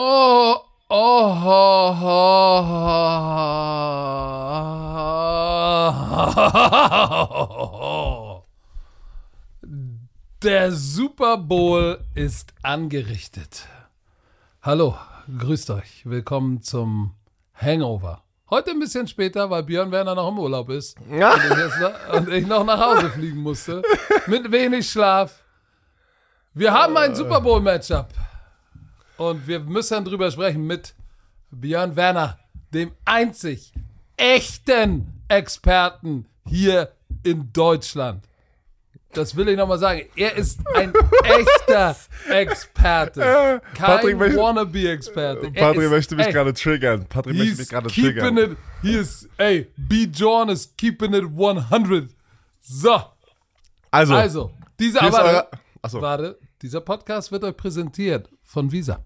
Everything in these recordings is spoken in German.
Oh, oh, oh, Der Super Bowl ist angerichtet. Hallo, grüßt euch. Willkommen zum Hangover. Heute ein bisschen später, weil Björn Werner noch im Urlaub ist Ja. und, ich und ich noch nach Hause fliegen musste. Mit wenig Schlaf. Wir haben ein Super Bowl Matchup. Und wir müssen drüber sprechen mit Björn Werner, dem einzig echten Experten hier in Deutschland. Das will ich nochmal sagen. Er ist ein echter Experte. Kein Patrick möchte- Wannabe-Experte. Er Patrick möchte mich gerade triggern. Patrick möchte mich gerade triggern. it, he is, ey, B. John is keeping it 100. So, Also, also, ist aber, achso, warte, dieser Podcast wird euch präsentiert von Visa.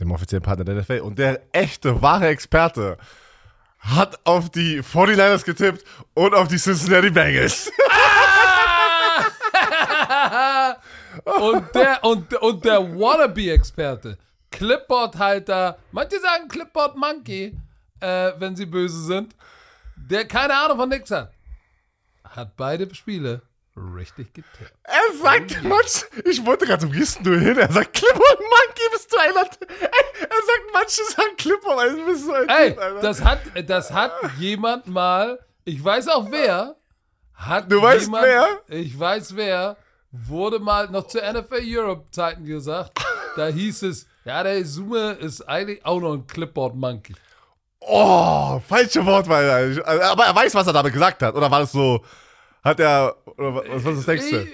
Dem offiziellen Partner der NFL. Und der echte, wahre Experte hat auf die 49ers getippt und auf die Cincinnati Bengals. Und der, und, und der Wannabe-Experte, Clipboard-Halter, manche sagen Clipboard-Monkey, äh, wenn sie böse sind, der keine Ahnung von nix hat, hat beide Spiele richtig getippt. Er sagt, manch, ich wollte gerade so, gehst du hin? Er sagt, Clipboard Monkey, bist du einer. Ey, er sagt, manche sagen Clipboard, also bist du ein Ey, Typ, Alter. das hat, das hat jemand mal, ich weiß auch wer, hat Du weißt jemand, wer? Ich weiß wer, wurde mal noch zu NFL Europe Zeiten gesagt, da hieß es, ja, der Summe ist eigentlich auch noch ein Clipboard Monkey. Oh, falsche Wortwahl. Alter. Aber er weiß, was er damit gesagt hat. Oder war das so, hat er, oder was ist das nächste?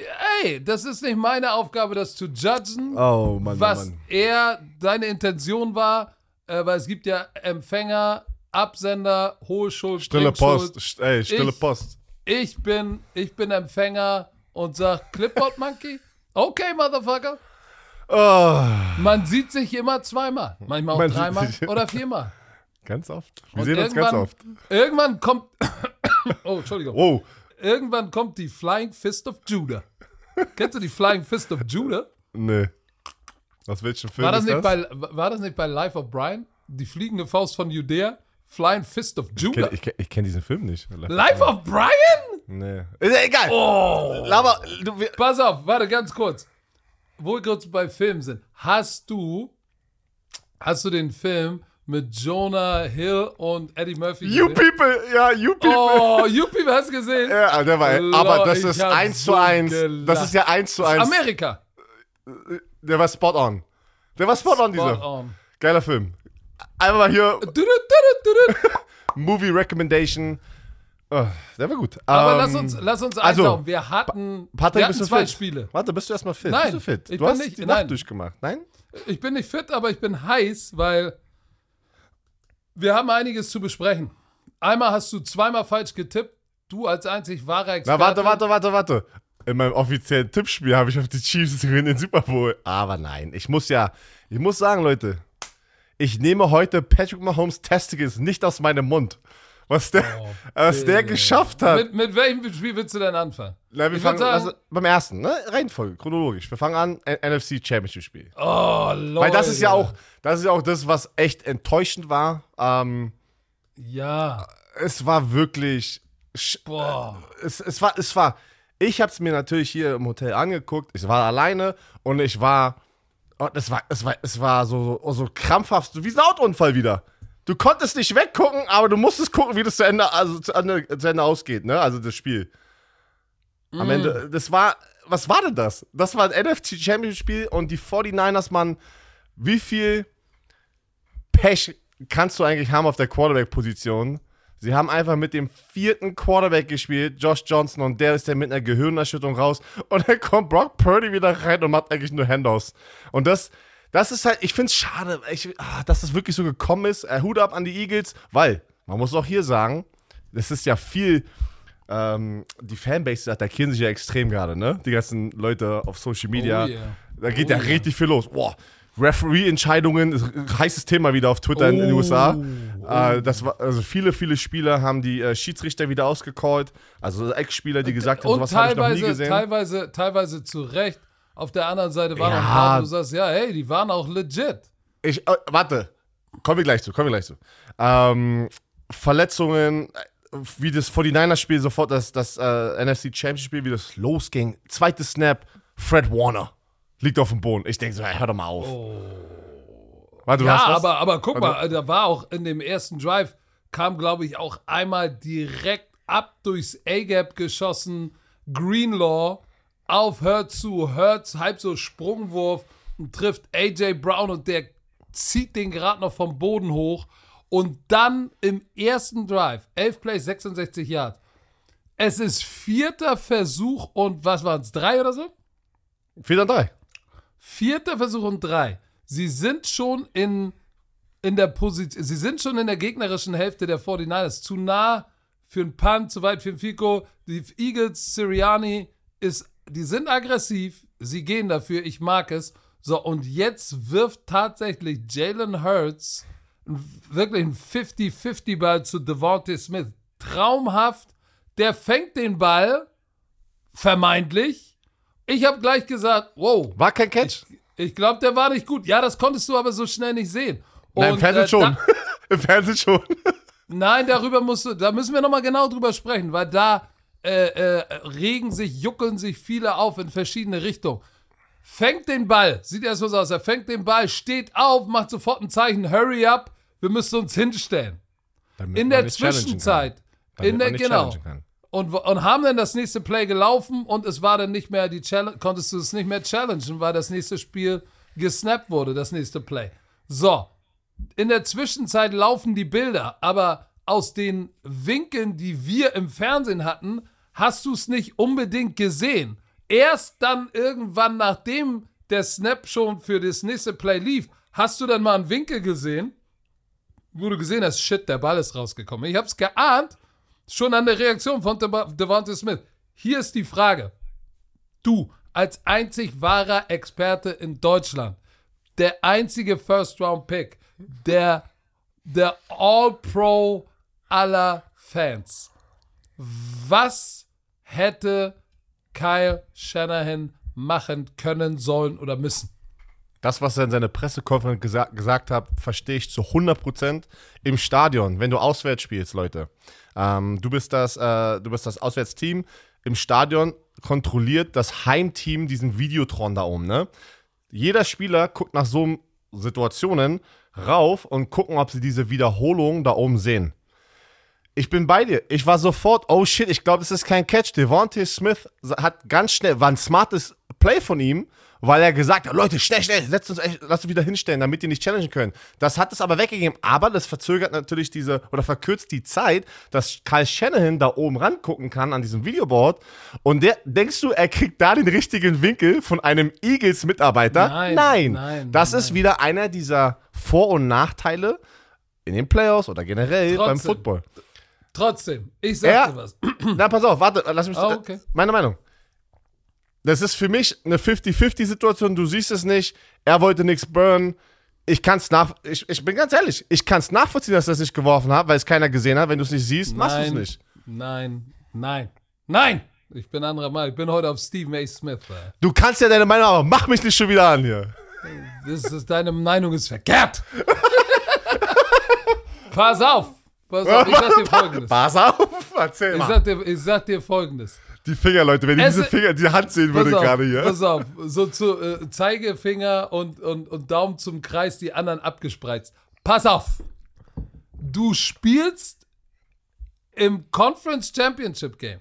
Ey, das ist nicht meine Aufgabe, das zu judgen, Oh, Mann, was Mann. er, seine Intention war, äh, weil es gibt ja Empfänger, Absender, hohe Schuld, Stille. Post. St- Ey, stille Ich- Post. Ich bin, ich bin Empfänger und sag Clipboard Monkey. Okay, Motherfucker. Oh, Man sieht sich immer zweimal. Manchmal auch Man dreimal oder viermal. ganz oft. Wir Und sehen uns ganz oft. Irgendwann kommt. Oh, Entschuldigung. Wow. Irgendwann kommt die Flying Fist of Judah. Kennst du die Flying Fist of Judah? Nee. Aus welchem Film War das, ist nicht das? bei, war das nicht bei Life of Brian? Die fliegende Faust von Judäa? Flying Fist of Ich Judah. kenn- ich kenn- ich kenne diesen Film nicht. Life of Brian? Nee. Ist ja egal. Oh. Aber du, Pass auf, warte ganz kurz. Wo wir kurz bei Filmen sind. Hast du, hast du den Film mit Jonah Hill und Eddie Murphy you gesehen? people, ja, you people. Oh, you people, hast du gesehen? Ja, der war, Lord, aber das ist eins zu eins. gelacht. Das ist ja eins zu eins. Amerika. Der war spot on. Der war spot on, dieser. Spot on. Geiler Film. Einmal mal hier, Du, du, du. Movie Recommendation. Oh, der war gut. Aber Ähm, lass uns, lass uns also, eintauchen. Wir hatten, Patrick, wir hatten bist du zwei fit? Spiele. Warte, bist du erstmal fit? Nein, bist du fit? ich du bin hast nicht- die nein. Nacht durchgemacht. Nein? Ich bin nicht fit, aber ich bin heiß, weil wir haben einiges zu besprechen. Einmal hast du zweimal falsch getippt. Du als einzig wahrer Na, Experte. warte, warte, warte, warte. In meinem offiziellen Tippspiel habe ich auf die Chiefs gewinnen den Super Bowl. Aber nein, ich muss ja, ich muss sagen, Leute, ich nehme heute Patrick Mahomes Testicles nicht aus meinem Mund. Was der, was der geschafft hat. Mit, mit welchem Spiel willst du denn anfangen? Na, wir ich fangen sagen- also, beim ersten, ne? Reihenfolge, chronologisch. Wir fangen an, NFC Championship Spiel. Oh, Leute. Weil das ist ja auch, das ist ja auch das, was echt enttäuschend war. Ähm, Ja, es war wirklich, boah. es, es war, es war, ich habe es mir natürlich hier im Hotel angeguckt. Ich war alleine und ich war, und es war, es war, es war so, so, so krampfhaft, so wie ein Autounfall wieder. Du konntest nicht weggucken, aber du musstest gucken, wie das zu Ende, also zu Ende, zu Ende ausgeht, ne? Also das Spiel. Am Ende, das war, was war denn das? Das war ein NFC Championship Spiel und die 49ers, Mann, wie viel Pech kannst du eigentlich haben auf der Quarterback-Position? Sie haben einfach mit dem vierten Quarterback gespielt, Josh Johnson, und der ist dann mit einer Gehirnerschütterung raus. Und dann kommt Brock Purdy wieder rein und macht eigentlich nur Handoffs. Und das, das ist halt, ich finde es schade, ich, ah, dass das wirklich so gekommen ist. Äh, Hut ab an die Eagles, weil, man muss auch hier sagen, das ist ja viel, ähm, die Fanbase attackieren sich ja extrem gerade, ne? Die ganzen Leute auf Social Media. Oh yeah. Da geht Oh ja yeah. richtig viel los. Boah, Referee-Entscheidungen heißes Thema wieder auf Twitter in den Oh, USA. Äh, das war, also viele, viele Spieler haben die äh, Schiedsrichter wieder ausgecallt. Also Ex-Spieler, die gesagt haben, sowas habe ich noch nie gesehen. teilweise, teilweise zu Recht. Auf der anderen Seite waren Ja. noch ein paar, du sagst, ja, hey, die waren auch legit. Ich, äh, warte. Kommen wir gleich zu, kommen wir gleich zu. Ähm, Verletzungen, äh, wie das 49ers-Spiel sofort, das, das äh, NFC Championship-Spiel, wie das losging. Zweites Snap, Fred Warner liegt auf dem Boden. Ich denke so, hey, hör doch mal auf. Warte, du Ja, aber, aber guck Also- mal, da war auch in dem ersten Drive, kam, glaube ich, auch einmal direkt ab durchs A-Gap geschossen. Greenlaw auf Hurts zu. Hurts halb so Sprungwurf und trifft AJ Brown und der zieht den gerade noch vom Boden hoch. Und dann im ersten Drive, 11 Plays, 66 Yards. Es ist vierter Versuch und was waren es, drei oder so? 4 dann 3. Vierter Versuch und drei. Sie sind schon in, in der Position, sie sind schon in der gegnerischen Hälfte der 49ers. Zu nah für einen Punt, zu weit für einen Fico. Die Eagles, Sirianni, ist, die sind aggressiv. Sie gehen dafür. Ich mag es. So, und jetzt wirft tatsächlich Jalen Hurts wirklich ein 50-50-Ball zu Devontae Smith. Traumhaft. Der fängt den Ball, vermeintlich. Ich habe gleich gesagt, wow, War kein Catch? ich glaube, der war nicht gut. Ja, das konntest du aber so schnell nicht sehen. Nein, im Und, Fernsehen äh, schon. Da, Im Fernsehen schon. nein, darüber musst du, da müssen wir nochmal genau drüber sprechen, weil da äh, äh, regen sich, juckeln sich viele auf in verschiedene Richtungen. Fängt den Ball, sieht erst so aus, er fängt den Ball, steht auf, macht sofort ein Zeichen, hurry up, wir müssen uns hinstellen. Damit In der. Zwischenzeit, in der, genau, und, und haben dann das nächste Play gelaufen und es war dann nicht mehr die Challenge, konntest du es nicht mehr challengen, weil das nächste Spiel gesnappt wurde, das nächste Play. So, in der Zwischenzeit laufen die Bilder, aber aus den Winkeln, die wir im Fernsehen hatten, hast du es nicht unbedingt gesehen. Erst dann irgendwann, nachdem der Snap schon für das nächste Play lief, hast du dann mal einen Winkel gesehen, wo du gesehen hast, shit, der Ball ist rausgekommen. Ich hab's geahnt, schon an der Reaktion von Dev- Devontae Smith. Hier ist die Frage. Du, als einzig wahrer Experte in Deutschland, der einzige First-Round-Pick, der, der All-Pro aller Fans. Was hätte Kyle Shanahan machen können, sollen oder müssen? Das, was er in seiner Pressekonferenz gesa gesagt hat, verstehe ich zu 100% im Stadion, wenn du auswärts spielst, Leute. Ähm, du, bist das, äh, du bist das Auswärtsteam. Im Stadion kontrolliert das Heimteam diesen Videotron da oben, ne? Jeder Spieler guckt nach so Situationen rauf und gucken, ob sie diese Wiederholung da oben sehen. Ich bin bei dir. Ich war sofort, oh shit, ich glaube, das ist kein Catch. Devontae Smith hat ganz schnell, war ein smartes Play von ihm, weil er gesagt hat, Leute, schnell, schnell, setzt uns, echt, lasst uns wieder hinstellen, damit die nicht challengen können. Das hat es aber weggegeben. Aber das verzögert natürlich diese, oder verkürzt die Zeit, dass Kyle Shanahan da oben rangucken kann an diesem Videoboard. Und der, denkst du, er kriegt da den richtigen Winkel von einem Eagles-Mitarbeiter? Nein, nein, Das nein. ist wieder einer dieser Vor- und Nachteile in den Playoffs oder generell beim Trotzdem. Football. Trotzdem, ich sag Ja. dir was. Na, pass auf, warte, lass mich. Ah, okay. Meine Meinung. Das ist für mich eine 50-50-Situation. Du siehst es nicht. Er wollte nichts burnen. Ich kann es nach. Ich, ich bin ganz ehrlich. Ich kann es nachvollziehen, dass er es nicht geworfen hat, weil es keiner gesehen hat. Wenn du es nicht siehst, machst du es nicht. Nein, nein, nein! Ich bin anderer Meinung. Ich bin heute auf Stephen A. Smith. ey. Du kannst ja deine Meinung, aber mach mich nicht schon wieder an hier. Das ist, deine Meinung ist verkehrt. Pass auf. Pass auf, ich sag dir folgendes. Pass auf, erzähl Ich mal. sag dir, ich sag dir folgendes. Die Finger, Leute, wenn ich Es- diese Finger, die Hand sehen würde auf, gerade hier. pass auf. So zu äh, Zeigefinger und, und, und Daumen zum Kreis, die anderen abgespreizt. Pass auf. Du spielst im Conference Championship Game.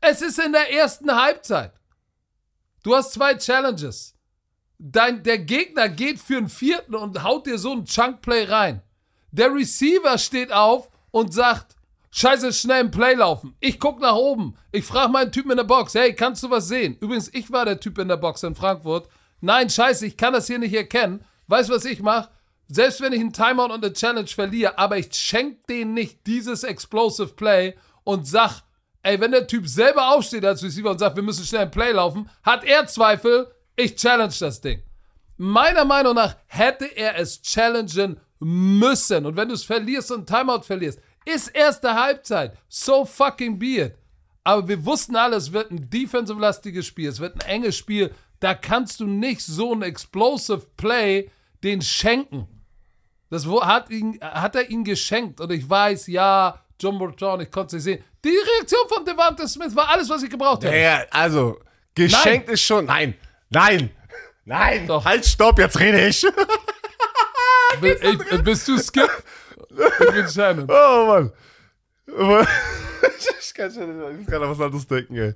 Es ist in der ersten Halbzeit. Du hast zwei Challenges. Dein, der Gegner geht für einen vierten und haut dir so einen Chunkplay rein. Der Receiver steht auf und sagt, scheiße, schnell im Play laufen. Ich guck nach oben. Ich frage meinen Typen in der Box, hey, kannst du was sehen? Übrigens, ich war der Typ in der Box in Frankfurt. Nein, scheiße, ich kann das hier nicht erkennen. Weißt du, was ich mache? Selbst wenn ich einen Timeout und eine Challenge verliere, aber ich schenk denen nicht dieses Explosive Play und sag, ey, wenn der Typ selber aufsteht als Receiver und sagt, wir müssen schnell im Play laufen, hat er Zweifel, ich challenge das Ding. Meiner Meinung nach hätte er es challengen müssen. Und wenn du es verlierst und ein Timeout verlierst, ist erste Halbzeit. So fucking be it. Aber wir wussten alle, es wird ein defensive-lastiges Spiel. Es wird ein enges Spiel. Da kannst du nicht so ein explosive Play den schenken. Das hat, ihn, hat er ihn geschenkt. Und ich weiß, ja, Jumbo John, ich konnte es nicht sehen. Die Reaktion von Devante Smith war alles, was ich gebraucht habe. Ja, also, geschenkt ist schon. Nein, nein, nein. Doch. Halt, stopp, jetzt rede ich. Bi- ich, bist du Skip? Ich bin Shannon. Oh Mann. Ich kann schon nicht, ich kann an was anderes denken, ey.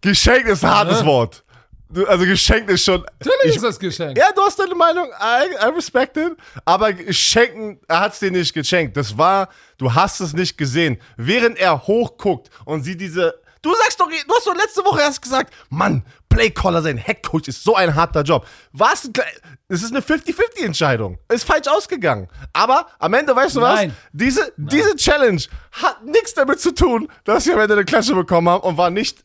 Geschenkt ist ein hartes Wort. Du, also geschenkt ist schon. Natürlich Ich, ist das geschenkt. ja, du hast deine Meinung, I, I respect it. Aber schenken, er hat es dir nicht geschenkt. Das war, du hast es nicht gesehen. Während er hochguckt und sieht diese. Du sagst doch, du hast doch letzte Woche erst gesagt, Mann, Playcaller sein, Headcoach ist so ein harter Job. Was? Es ist eine 50-50-Entscheidung. Ist falsch ausgegangen. Aber am Ende, weißt du Nein. was? Diese, diese Challenge hat nichts damit zu tun, dass wir am Ende eine Klatsche bekommen haben und war nicht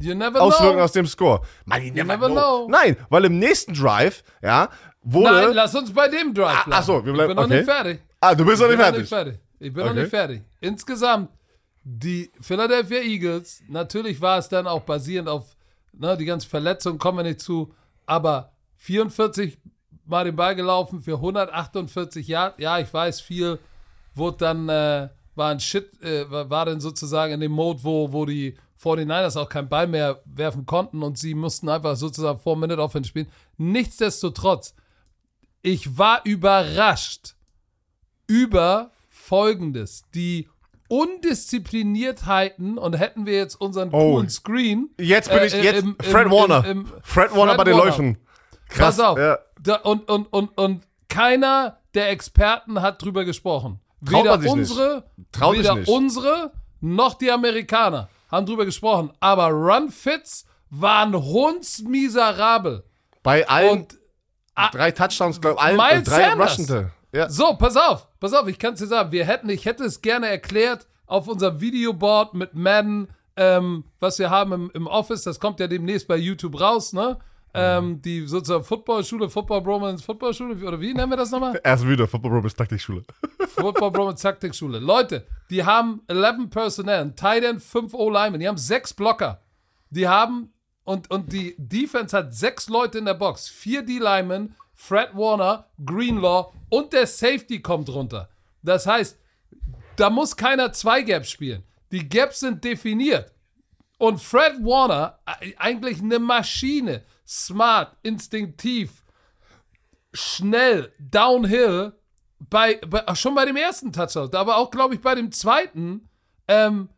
You Auswirkungen aus dem Score. Man, you never, never know. know. Nein, weil im nächsten Drive, ja, wurde. Nein, lass uns bei dem Drive Ah, bleiben. ach so, wir bleiben- Ich bin noch okay. nicht fertig. ah, du bist noch Ich nicht noch fertig. fertig. Ich bin noch Okay. nicht fertig. Insgesamt, die Philadelphia Eagles, natürlich war es dann auch basierend auf, ne, die ganzen Verletzungen kommen wir nicht zu, aber 44 Mal den Ball gelaufen für 148 Yards. Ja, ich weiß, viel wurde dann, äh, war ein Shit, äh, war dann sozusagen in dem Mode, wo, wo die 49ers auch keinen Ball mehr werfen konnten und sie mussten einfach sozusagen 4-Minute Offense spielen. Nichtsdestotrotz, ich war überrascht über Folgendes. Die Undiszipliniertheiten und hätten wir jetzt unseren Oh. coolen Screen. Jetzt bin äh, ich, äh, jetzt, im- im- Fred Warner. im- Fred Warner bei den Warner. Läufen. Krass. Pass auf. Ja. Da, und, und, und, und keiner der Experten hat drüber gesprochen. Traut Weder man sich nicht. unsere, weder unsere noch die Amerikaner haben drüber gesprochen. Aber Run-Fits waren hundsmiserabel. Bei allen Und drei Touchdowns, glaube ich, allen Miles äh, drei Sanders. Rushende. Ja. So, pass auf, pass auf, ich kann es dir sagen, wir hätten, ich hätte es gerne erklärt auf unserem Videoboard mit Madden, ähm, was wir haben im, im Office, das kommt ja demnächst bei YouTube raus, ne? Ähm, die sozusagen Footballschule, Football Bromance Footballschule, oder wie nennen wir das nochmal? Erst wieder, Football Robins Taktikschule. Football Bromance Taktikschule. Leute, die haben 11 Personnel, ein Tight End, 5 O-Linemen, die haben 6 Blocker. Die haben, und, und die Defense hat 6 Leute in der Box, 4 D-Linemen, Fred Warner, Greenlaw und der Safety kommt runter. Das heißt, da muss keiner zwei Gaps spielen. Die Gaps sind definiert. Und Fred Warner, äh, eigentlich eine Maschine, smart, instinktiv, schnell, downhill, bei, bei, schon bei dem ersten Touchdown, aber auch, glaube ich, bei dem zweiten, ähm,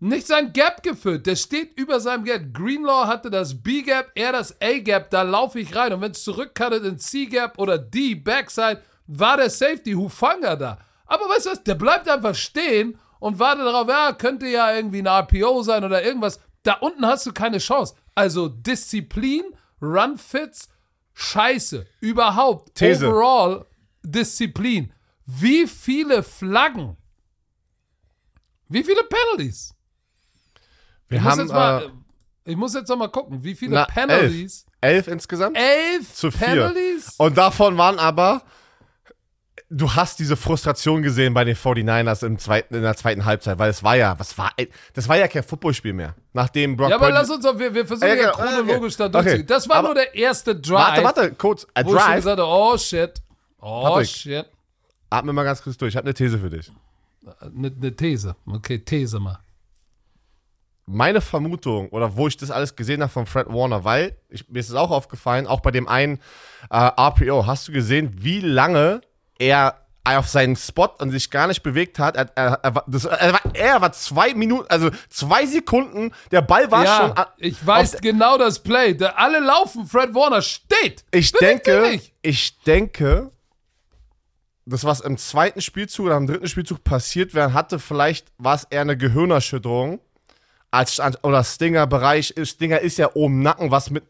nicht sein Gap gefüllt. Der steht über seinem Gap. Greenlaw hatte das B-Gap, er das A-Gap, da laufe ich rein. Und wenn es zurückcuttet in C-Gap oder D, Backside, war der Safety Hufanga da. Aber weißt du was, der bleibt einfach stehen und wartet darauf, ja, könnte ja irgendwie ein RPO sein oder irgendwas. Da unten hast du keine Chance. Also Disziplin, Run-Fits, Scheiße. Überhaupt. These. Overall Disziplin. Wie viele Flaggen? Wie viele Penalties? Wir Ich muss, haben jetzt mal, äh, ich muss jetzt noch mal gucken, wie viele na, Penalties? elf. elf insgesamt. Elf, Zu vier. Penalties? Und davon waren aber, du hast diese Frustration gesehen bei den 49ers im zweiten, in der zweiten Halbzeit, weil es war ja, was war, das war ja kein Footballspiel mehr. Nachdem Brock Ja, aber Purdy- lass uns doch, wir, wir versuchen Ja, ja, genau, chronologisch okay. da durchzugehen. Okay. Das war Aber- nur der erste Drive, Warte, warte, kurz. A wo ich Drive. gesagt habe, oh shit, oh Patrick. shit. Atme mal ganz kurz durch. Ich habe eine These für dich. Eine ne These, okay, These mal. Meine Vermutung, oder wo ich das alles gesehen habe von Fred Warner, weil, ich, mir ist es auch aufgefallen, auch bei dem einen äh, RPO, hast du gesehen, wie lange er auf seinen Spot und sich gar nicht bewegt hat. Er, er, er, war, das, er, war, er war zwei Minuten, also zwei Sekunden, der Ball war ja, schon. a- ich weiß genau das Play. Da alle laufen, Fred Warner steht. Ich denke, ich denke, das, was im zweiten Spielzug oder im dritten Spielzug passiert wäre, hatte vielleicht, war es eher eine Gehirnerschütterung. Als, oder Stinger-Bereich. Stinger ist ja oben im Nacken, was mit.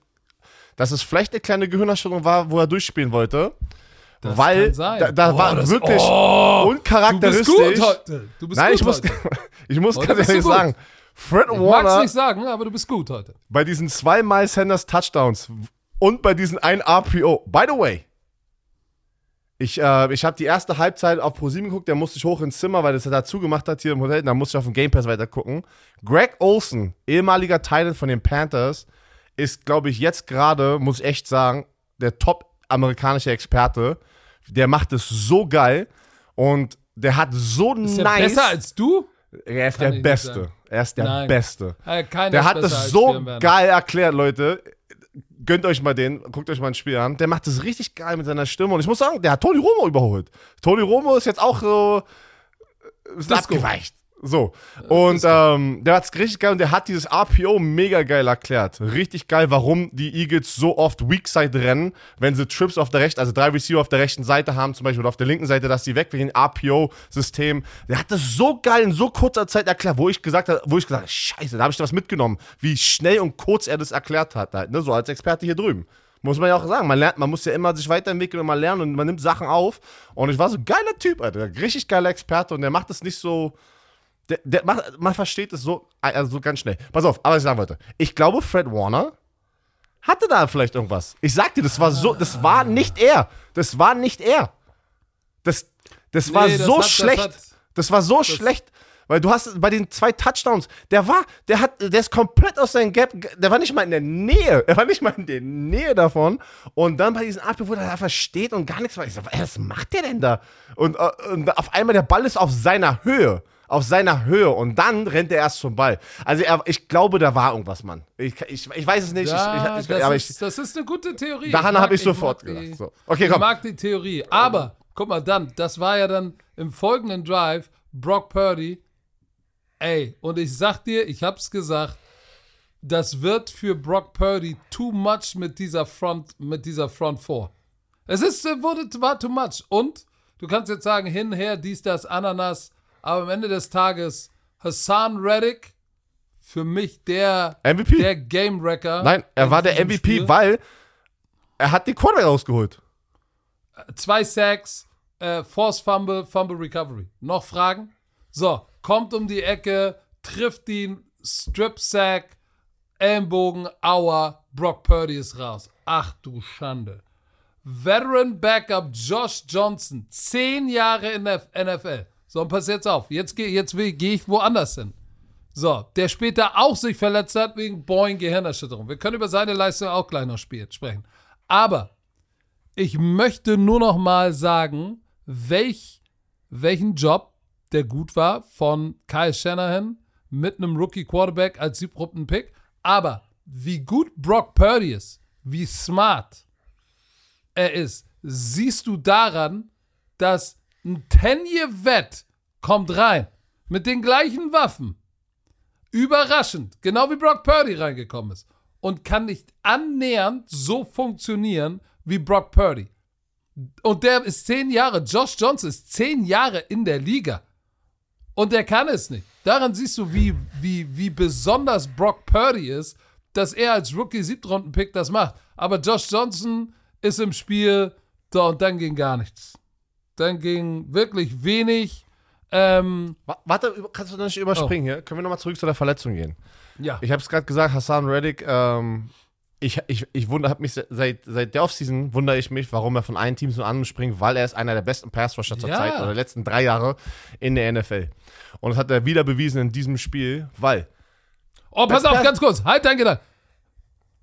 Dass es vielleicht eine kleine Gehirnerschütterung war, wo er durchspielen wollte. Das weil da, da Oh, war das- wirklich oh, Du uncharakteristisch. bist gut heute. Du bist Nein, gut ich muss, ich muss Heute ganz du ehrlich sagen, Fred Ich mag's Warner nicht sagen, aber du bist gut heute. bei diesen zwei Miles Sanders Touchdowns und bei diesen ein RPO. By the way, ich, äh, ich habe die erste Halbzeit auf ProSieben geguckt, der musste ich hoch ins Zimmer, weil das er dazu gemacht hat hier im Hotel, da musste ich auf dem Game Pass weiter gucken. Greg Olson, ehemaliger Titan von den Panthers, ist, glaube ich, jetzt gerade, muss ich echt sagen, der top-amerikanische Experte. der macht es so geil und der hat so Ist der nice. besser als du? er ist Kann der Beste. Er ist der Nein. Beste. Äh, keiner Der hat es so geil erklärt, Leute. Gönnt euch mal den, guckt euch mal ein Spiel an. Der macht es richtig geil mit seiner Stimme. Und ich muss sagen, der hat Tony Romo überholt. Tony Romo ist jetzt auch so äh, ist abgeweicht. So. Und ähm, der hat's richtig geil und der hat dieses RPO mega geil erklärt. Richtig geil, warum die Eagles so oft Weak Side rennen, wenn sie Trips auf der rechten, also drei Receiver auf der rechten Seite haben, zum Beispiel oder auf der linken Seite, dass die weg wegen RPO-System. Der hat das so geil in so kurzer Zeit erklärt, wo ich gesagt habe, wo ich gesagt habe, scheiße, da habe ich da was mitgenommen, wie schnell und kurz er das erklärt hat, halt, ne? so als Experte hier drüben. Muss man ja auch sagen, man lernt, man muss ja immer sich weiterentwickeln und mal lernen und man nimmt Sachen auf. Und ich war so ein geiler Typ, Alter, richtig geiler Experte und der macht das nicht so, der, der macht, man versteht es so, also so ganz schnell. Pass auf, aber was ich sagen wollte. Ich glaube, Fred Warner hatte da vielleicht irgendwas. Ich sag dir, das war so, das war nicht er. Das war nicht er. Das, das war Nee, das so hat- das schlecht. hat- Das, war so schlecht. Weil du hast bei den zwei Touchdowns, der war, der hat, der ist komplett aus seinem Gap, der war nicht mal in der Nähe, er war nicht mal in der Nähe davon. Und dann bei diesem Abwehr, wo der einfach steht und gar nichts weiß, ich so, was macht der denn da? Und, äh, und auf einmal der Ball ist auf seiner Höhe. Auf seiner Höhe und dann rennt er erst zum Ball. Also er, ich glaube, da war irgendwas, Mann. Ich, ich, ich weiß es nicht. Ja, ich, das, aber ist, das ist eine gute Theorie. daran habe ich sofort die- gedacht. So. Okay, Ich komm. mag die Theorie. Aber, guck mal, dann, das war ja dann im folgenden Drive, Brock Purdy. Ey, und ich sag dir, ich hab's gesagt, das wird für Brock Purdy too much mit dieser Front, mit dieser Front 4. Es ist, wurde, war too much. Und du kannst jetzt sagen, hin, her, dies, das, Ananas, aber am Ende des Tages, Hassan Reddick, für mich der, MVP? der Game Wrecker. Nein, er war der MVP, Spiel. weil er hat die Quarterback rausgeholt. zwei Sacks, äh, Force Fumble, Fumble Recovery. Noch Fragen? So, kommt um die Ecke, trifft ihn, Strip Sack, Ellenbogen, Aua, Brock Purdy ist raus. Ach du Schande. Veteran Backup Josh Johnson, zehn Jahre in der NFL. So, und pass jetzt auf, jetzt gehe jetzt gehe ich woanders hin. So, der später auch sich verletzt hat wegen Boeing Gehirnerschütterung. Wir können über seine Leistung auch gleich noch sprechen. Aber ich möchte nur noch mal sagen, welch, welchen Job der gut war von Kyle Shanahan mit einem Rookie Quarterback als siebten Pick. Aber wie gut Brock Purdy ist, wie smart er ist, siehst du daran, dass ein 10-Year-Vet kommt rein mit den gleichen Waffen. Überraschend, genau wie Brock Purdy reingekommen ist. Und kann nicht annähernd so funktionieren wie Brock Purdy. Und der ist zehn Jahre, Josh Johnson ist zehn Jahre in der Liga. Und der kann es nicht. Daran siehst du, wie, wie, wie besonders Brock Purdy ist, dass er als Rookie-Siebtrunden-Pick das macht. Aber Josh Johnson ist im Spiel, so, und dann ging gar nichts. Dann ging wirklich wenig. Ähm, Wa- Warte, kannst du das nicht überspringen hier? Können wir nochmal zurück zu der Verletzung gehen? ja. Ich habe es gerade gesagt, Hassan Reddick, ähm, ich, ich, ich wundere, mich se- seit, seit der Offseason wundere ich mich, warum er von einem Team zum anderen springt, weil er ist einer der besten Pass-Rusher zur Ja. Zeit oder der letzten drei Jahre in der NFL. Und das hat er wieder bewiesen in diesem Spiel, weil Oh, pass auf, ganz kurz. Halt dein Gedanken.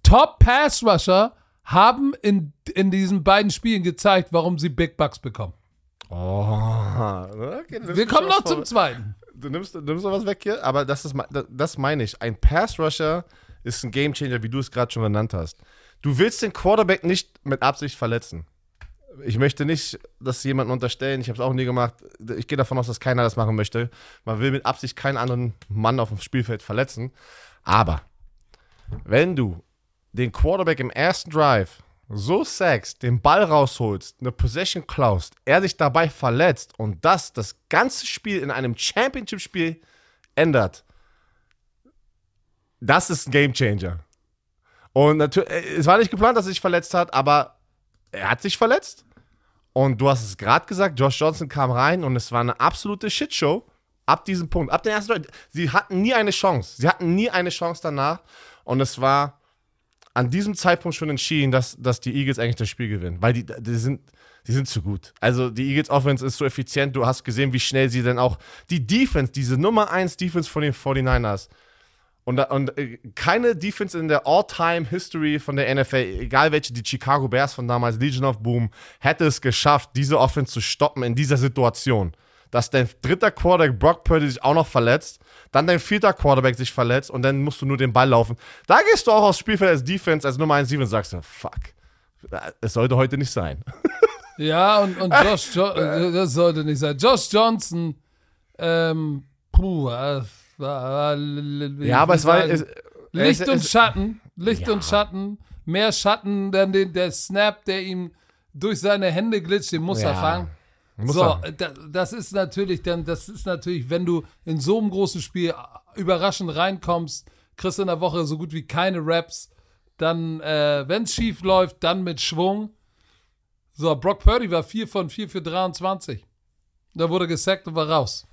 Top Pass Rusher haben in, in diesen beiden Spielen gezeigt, warum sie Big Bucks bekommen. Oh, okay, Wir kommen noch zum zweiten. du nimmst, du nimmst noch was weg hier, aber das, ist, das, meine ich. Ein Pass-Rusher ist ein Gamechanger, wie du es gerade schon genannt hast. Du willst den Quarterback nicht mit Absicht verletzen. Ich möchte nicht, dass jemand unterstellen, ich habe es auch nie gemacht. Ich gehe davon aus, dass keiner das machen möchte. Man will mit Absicht keinen anderen Mann auf dem Spielfeld verletzen. Aber wenn du den Quarterback im ersten Drive so sackst, den Ball rausholst, eine Possession klaust, er sich dabei verletzt und das das ganze Spiel in einem Championship-Spiel ändert, das ist ein Gamechanger. Und natürlich, es war nicht geplant, dass er sich verletzt hat, aber er hat sich verletzt. Und du hast es gerade gesagt, Josh Johnson kam rein und es war eine absolute Shitshow. Ab diesem Punkt, ab dem ersten Drive. Sie hatten nie eine Chance. Sie hatten nie eine Chance danach. Und es war an diesem Zeitpunkt schon entschieden, dass, dass die Eagles eigentlich das Spiel gewinnen. Weil die, die, sind, die sind zu gut. Also die Eagles Offense ist so effizient. Du hast gesehen, wie schnell sie dann auch die Defense, diese Nummer 1 Defense von den 49ers, Und, und äh, keine Defense in der All-Time-History von der NFL, egal welche, die Chicago Bears von damals, Legion of Boom, hätte es geschafft, diese Offense zu stoppen in dieser Situation. Dass dein dritter Quarterback, Brock Purdy, sich auch noch verletzt, dann dein vierter Quarterback sich verletzt und dann musst du nur den Ball laufen. Da gehst du auch aufs Spielfeld als Defense, als Nummer 1 Defense und sagst du, fuck, es sollte heute nicht sein. Ja, und, und Josh, jo äh, das sollte nicht sein. Josh Johnson, ähm, puh, äh, war, war, ja, aber es war. Es, Licht es, und es, Schatten, Licht Ja. und Schatten, mehr Schatten, dann den, der Snap, der ihm durch seine Hände glitscht, den muss er Ja. fangen. So, da, das ist natürlich dann, das ist natürlich, wenn du in so einem großen Spiel überraschend reinkommst, kriegst in der Woche so gut wie keine Raps, dann, äh, wenn es schief läuft, dann mit Schwung. So, Brock Purdy war 4 von 4 für 23. Da wurde gesackt und war raus.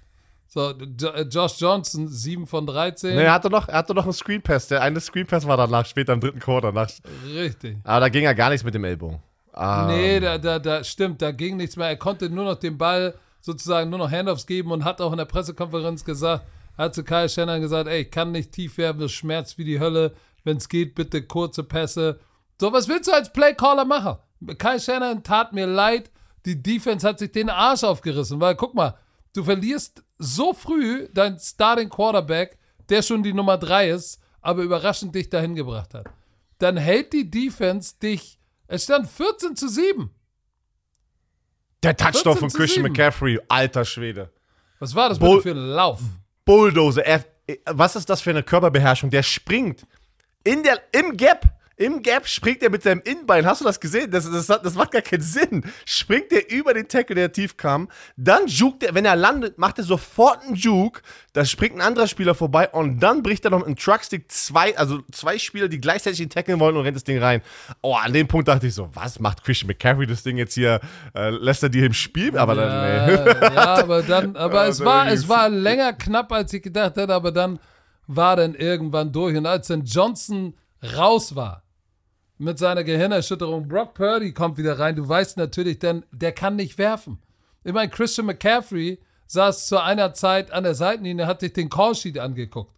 So, äh, Josh Johnson 7 von 13. Nee, er hatte noch, er hatte noch einen Screen Pass. Der eine Screen Pass war danach, später im dritten Quarter. Nach, Richtig. aber da ging ja gar nichts mit dem Ellbogen. Ah, Nee, da, da, da stimmt, da ging nichts mehr. Er konnte nur noch den Ball sozusagen nur noch Handoffs geben und hat auch in der Pressekonferenz gesagt, hat zu Kyle Shannon gesagt, ey, ich kann nicht tief werfen, das schmerzt wie die Hölle. Wenn es geht, bitte kurze Pässe. So, was willst du als Playcaller machen? Kyle Shannon tat mir leid, die Defense hat sich den Arsch aufgerissen, weil guck mal, du verlierst so früh deinen Starting Quarterback, der schon die Nummer 3 ist, aber überraschend dich dahin gebracht hat. Dann hält die Defense dich, es stand 14 zu 7. der Touchdown 14 von Christian 7. McCaffrey, alter Schwede. Was war das Bull- für ein Lauf? Bulldozer. Er, was ist das für eine Körperbeherrschung? Der springt in der, im Gap. Im Gap springt er mit seinem Innenbein. Hast du das gesehen? Das, das, das macht gar keinen Sinn. Springt er über den Tackle, der tief kam. Dann jukt er, wenn er landet, macht er sofort einen Juke. Da springt ein anderer Spieler vorbei und dann bricht er noch im Truckstick zwei, also zwei Spieler, die gleichzeitig ihn tackeln wollen und rennt das Ding rein. Oh, an dem Punkt dachte ich so, was macht Christian McCaffrey das Ding jetzt hier? Äh, lässt er die im Spiel? Aber dann, nee. Ja, ja, aber dann, aber Ja, es war, es war länger knapp, als ich gedacht hätte, aber dann war dann irgendwann durch. Und als dann Johnson raus war mit seiner Gehirnerschütterung, Brock Purdy kommt wieder rein. Du weißt natürlich dann, der kann nicht werfen. Ich meine, Christian McCaffrey saß zu einer Zeit an der Seitenlinie, hat sich den Callsheet angeguckt.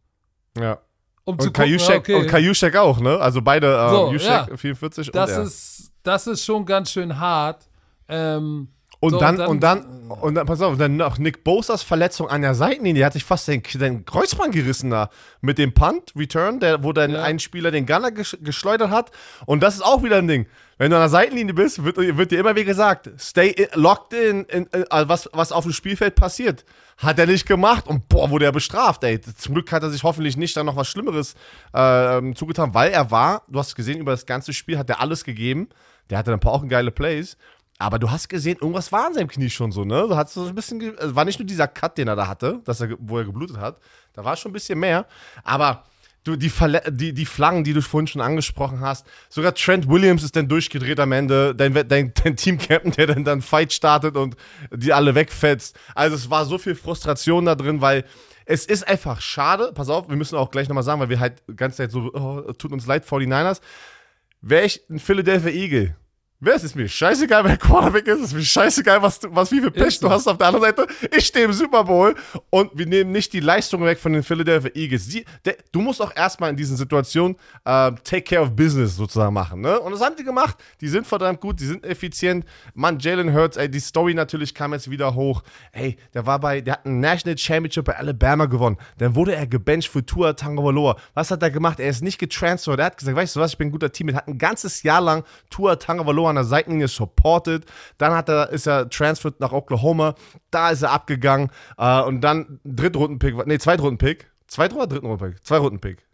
Ja. Um zu Und Kajuschek, okay, und Kajuschek auch, ne? Also beide, äh, So, Juszczyk ja. 44 das und er. ist, das ist schon ganz schön hart. Ähm, Und, so, dann, und dann, und dann, pass auf, dann noch Nick Bosas Verletzung an der Seitenlinie, der hat sich fast den, den Kreuzband gerissen da. Mit dem Punt, Return, der, wo dann Ja. ein Spieler den Gunner gesch geschleudert hat. Und das ist auch wieder ein Ding. Wenn du an der Seitenlinie bist, wird, wird dir immer wieder gesagt, stay in, locked in, in, in also was, was auf dem Spielfeld passiert. Hat er nicht gemacht und boah, wurde er bestraft, ey. Zum Glück hat er sich hoffentlich nicht dann noch was Schlimmeres äh, zugetan, weil er war, du hast gesehen, über das ganze Spiel hat er alles gegeben. Der hatte ein paar auch geile Plays. Aber du hast gesehen, irgendwas war an seinem Knie schon so, ne? Du hast so ein bisschen, es war nicht nur dieser Cut, den er da hatte, dass er, wo er geblutet hat. Da war schon ein bisschen mehr. Aber du, die, Verle die, die Flaggen, die du vorhin schon angesprochen hast, sogar Trent Williams ist dann durchgedreht am Ende, dein, dein, dein Team-Captain, der dann dann Fight startet und die alle wegfetzt. Also es war so viel Frustration da drin, weil es ist einfach schade. Pass auf, wir müssen auch gleich nochmal sagen, weil wir halt die ganze Zeit so, oh, tut uns leid, 49ers. Wäre ich ein Philadelphia Eagle, Wer ist es mir scheißegal, wer Quarterback ist, ist mir scheißegal, was, was wie viel Pech Ist du hast auf der anderen Seite. Ich stehe im Super Bowl und wir nehmen nicht die Leistung weg von den Philadelphia Eagles. Die, der, du musst auch erstmal in diesen Situationen äh, take care of business sozusagen machen. Ne? Und das haben die gemacht. Die sind verdammt gut, die sind effizient. Mann, Jalen Hurts, ey, die Story natürlich kam jetzt wieder hoch. Ey, der war bei, der hat ein National Championship bei Alabama gewonnen. Dann wurde er gebencht für Tua Tagovailoa. Was hat er gemacht? Er ist nicht getransfert. Er hat gesagt, weißt du was, ich bin ein guter Teammate. Hat ein ganzes Jahr lang Tua Tagovailoa an der Seitenlinie supported. Dann hat er, ist er transferred nach Oklahoma. Da ist er abgegangen. Äh, und dann Drittrunden-Pick, nee, Zweitrunden-Pick. Zweitrunden oder Dritten-Runden-Pick? Zwei-Runden-Pick.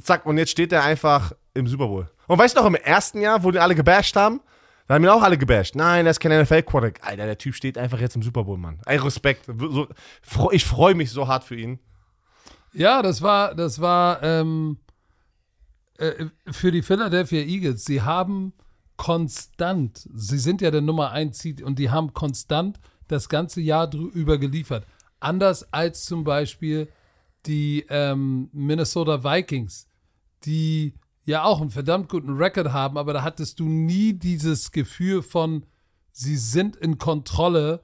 Zack, und jetzt steht er einfach im Super Bowl. Und weißt du noch, im ersten Jahr, wo die alle gebasht haben, da haben ihn auch alle gebasht. Nein, das ist kein NFL-Quarterback. Alter, der Typ steht einfach jetzt im Super Bowl, Mann. Ey, Respekt. So, ich freue mich so hart für ihn. Ja, das war, das war ähm, äh, für die Philadelphia Eagles. Sie haben konstant, sie sind ja der Nummer 1 Seed und die haben konstant das ganze Jahr über geliefert. Anders als zum Beispiel die ähm, Minnesota Vikings, die ja auch einen verdammt guten Rekord haben, aber da hattest du nie dieses Gefühl von, sie sind in Kontrolle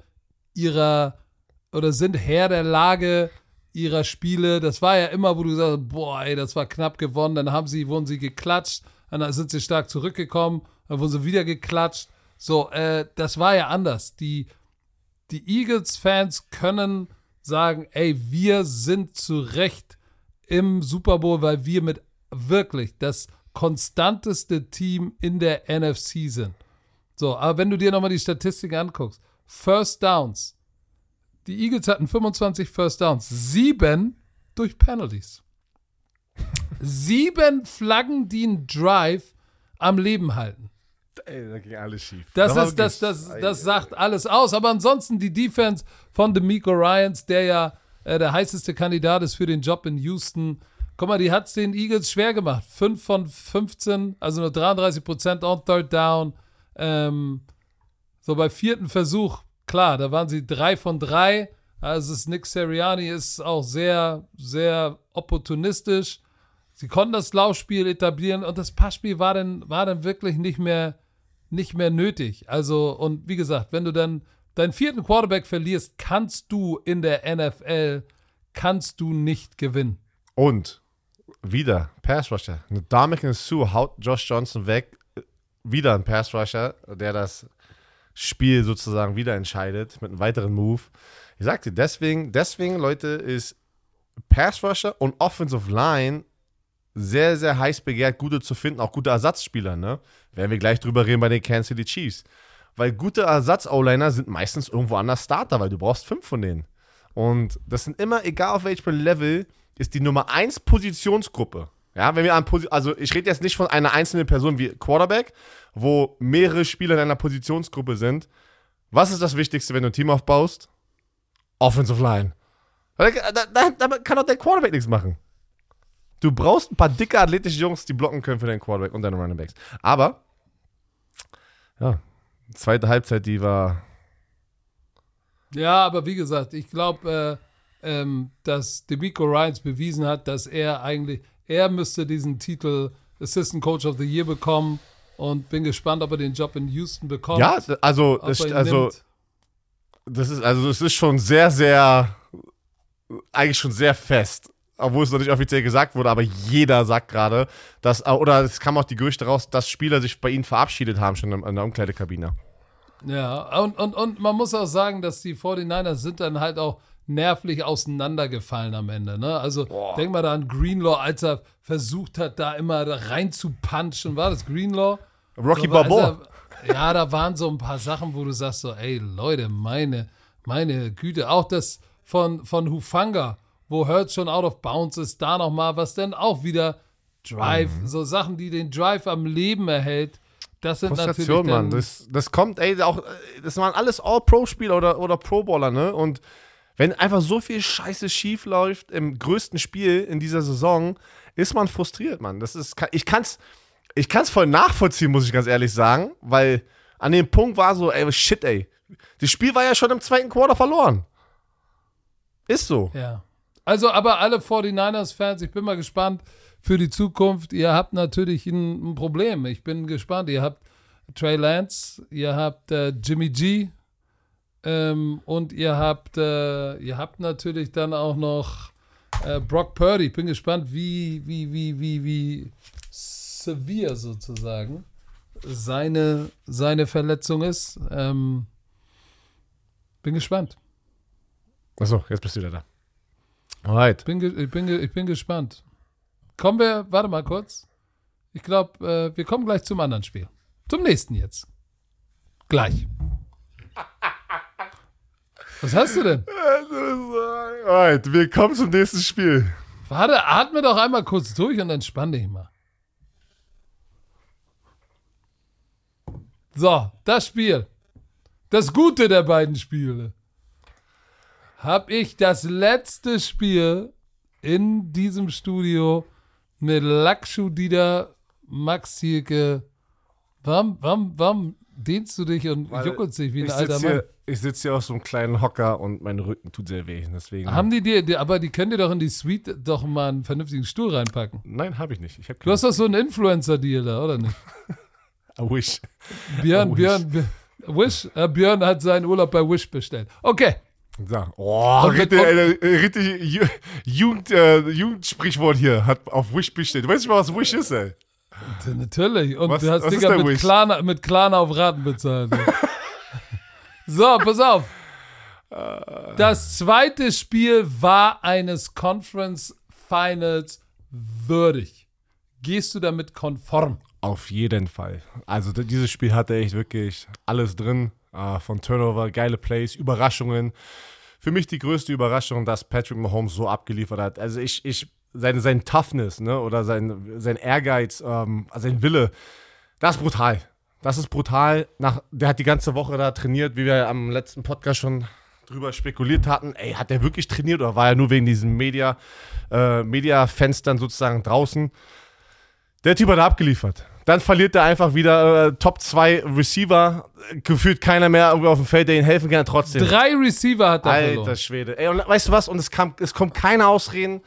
ihrer oder sind Herr der Lage ihrer Spiele. Das war ja immer, wo du sagst, boah, ey, das war knapp gewonnen. Dann haben sie, wurden sie geklatscht, dann sind sie stark zurückgekommen, dann wurden sie wieder geklatscht. So, äh, das war ja anders. Die, die Eagles-Fans können sagen, ey, wir sind zu Recht im Super Bowl, weil wir mit wirklich das konstanteste Team in der NFC sind. So, aber wenn du dir nochmal die Statistiken anguckst, First Downs, die Eagles hatten 25 First Downs, sieben durch Penalties. sieben Flaggen, die einen Drive am Leben halten. Ey, da ging alles schief. Das, Da ist, das, wirklich- das, das sagt alles aus. Aber ansonsten die Defense von D'Amico Ryans, der ja äh, der heißeste Kandidat ist für den Job in Houston. Guck mal, die hat es den Eagles schwer gemacht. 5 von 15, also nur 33 Prozent on Third Down. Ähm, so bei vierten Versuch, klar, da waren sie 3 von 3. Also Nick Seriani ist auch sehr, sehr opportunistisch. Sie konnten das Laufspiel etablieren und das Passspiel war dann, war dann wirklich nicht mehr, nicht mehr nötig. Also, und wie gesagt, wenn du dann deinen vierten Quarterback verlierst, kannst du in der NFL, kannst du nicht gewinnen. Und wieder Pass Rusher. Dominican Sue haut Josh Johnson weg. Wieder ein Pass Rusher, der das Spiel sozusagen wieder entscheidet mit einem weiteren Move. Ich sagte, deswegen, deswegen, Leute, ist Pass Rusher und Offensive Line sehr, sehr heiß begehrt, gute zu finden, auch gute Ersatzspieler, ne? Werden wir gleich drüber reden bei den Kansas City Chiefs. Weil gute Ersatz-O-Liner sind meistens irgendwo anders Starter, weil du brauchst fünf von denen. Und das sind immer, egal auf welchem Level, ist die Nummer 1 Positionsgruppe. Ja, wenn wir an Posi also ich rede jetzt nicht von einer einzelnen Person wie Quarterback, wo mehrere Spieler in einer Positionsgruppe sind. Was ist das Wichtigste, wenn du ein Team aufbaust? Offensive Line. Da, da, da kann doch der Quarterback nichts machen. Du brauchst ein paar dicke, athletische Jungs, die blocken können für deinen Quarterback und deine Running Backs. Aber, ja, zweite Halbzeit, die war Ja, aber wie gesagt, ich glaube, äh, ähm, dass Demico Ryans bewiesen hat, dass er eigentlich, er müsste diesen Titel Assistant Coach of the Year bekommen und bin gespannt, ob er den Job in Houston bekommt. Ja, also, das, also nimmt. das ist, also es ist schon sehr, sehr, eigentlich schon sehr fest. Obwohl es noch nicht offiziell gesagt wurde, aber jeder sagt gerade, dass, oder es kam auch die Gerüchte raus, dass Spieler sich bei ihnen verabschiedet haben, schon in, der Umkleidekabine. Ja, und, und, und man muss auch sagen, dass die 49ers sind dann halt auch nervlich auseinandergefallen am Ende. Ne? Also denk mal da an Greenlaw, als er versucht hat, da immer da rein zu punchen. War das Greenlaw? Rocky So, Balboa. Ja, da waren so ein paar Sachen, wo du sagst so, ey Leute, meine, meine Güte. Auch das von, von Hufanga, wo Hurts schon out of bounds ist, da nochmal, was dann auch wieder Drive, Mhm. so Sachen, die den Drive am Leben erhält. Das sind natürlich Frustration, dann, Mann. Das, das kommt, ey, auch, das waren alles All-Pro-Spieler oder, oder Pro-Baller, ne? Und wenn einfach so viel Scheiße schief läuft im größten Spiel in dieser Saison, ist man frustriert, Mann. Das ist, ich kann's, ich kann's voll nachvollziehen, muss ich ganz ehrlich sagen, weil an dem Punkt war so, ey, shit, ey. Das Spiel war ja schon im zweiten Quarter verloren. Ist so. Ja. Also, aber alle 49ers-Fans, ich bin mal gespannt für die Zukunft. Ihr habt natürlich ein, ein Problem. Ich bin gespannt. Ihr habt Trey Lance, ihr habt äh, Jimmy G ähm, und ihr habt, äh, ihr habt natürlich dann auch noch äh, Brock Purdy. Ich bin gespannt, wie, wie, wie, wie, wie severe sozusagen seine, seine Verletzung ist. Ähm, bin gespannt. Achso, jetzt bist du wieder da. Alright. Bin ich, bin ich bin gespannt. Kommen wir, warte mal kurz. Ich glaube, äh, wir kommen gleich zum anderen Spiel. Zum nächsten jetzt. Gleich. Was hast du denn? Alright, willkommen zum nächsten Spiel. Warte, atme doch einmal kurz durch und entspann dich mal. So, das Spiel. Das Gute der beiden Spiele. Hab ich das letzte Spiel in diesem Studio mit Lakshu Dida Max Hielke. Warum, warum, warum dehnst du dich und Weil juckelst dich wie ein alter sitze Mann? hier, ich sitz hier auf so einem kleinen Hocker und mein Rücken tut sehr weh. Deswegen. Haben die dir, die, aber die können dir doch in die Suite doch mal einen vernünftigen Stuhl reinpacken. Nein, habe ich nicht. Ich hab Du hast doch so einen Influencer-Deal da, oder nicht? I wish. Björn, Wish. Björn, Björn, Wish, äh, Björn hat seinen Urlaub bei Wish bestellt. Okay, So. Oh, Und mit- richtig, äh, richtig Ju Jugend, äh, Jugendsprichwort hier hat auf Wish besteht. Du weißt nicht mal, was Wish ist, ey. Natürlich. Und Was- du hast Digga mit Wish? Klarna, mit Klarna auf Raten bezahlt. so, pass auf. Das zweite Spiel war eines Conference Finals würdig. Gehst du damit konform? Auf jeden Fall. Also dieses Spiel hatte echt wirklich alles drin. Äh, von Turnover, geile Plays, Überraschungen. Für mich die größte Überraschung, dass Patrick Mahomes so abgeliefert hat. Also ich, ich, sein, sein Toughness, ne, oder sein, sein Ehrgeiz, ähm, sein Wille, das ist brutal. Das ist brutal. Nach, der hat die ganze Woche da trainiert, wie wir am letzten Podcast schon drüber spekuliert hatten. Ey, hat der wirklich trainiert oder war er nur wegen diesen Media, äh, Media-Fenstern sozusagen draußen? Der Typ hat abgeliefert. Dann verliert er einfach wieder äh, Top 2 Receiver. Gefühlt keiner mehr auf dem Feld, der ihm helfen kann. Trotzdem. Drei Receiver hat er Alter verloren. Schwede. Ey, und weißt du was? Und es, kam, es kommt keine Ausreden.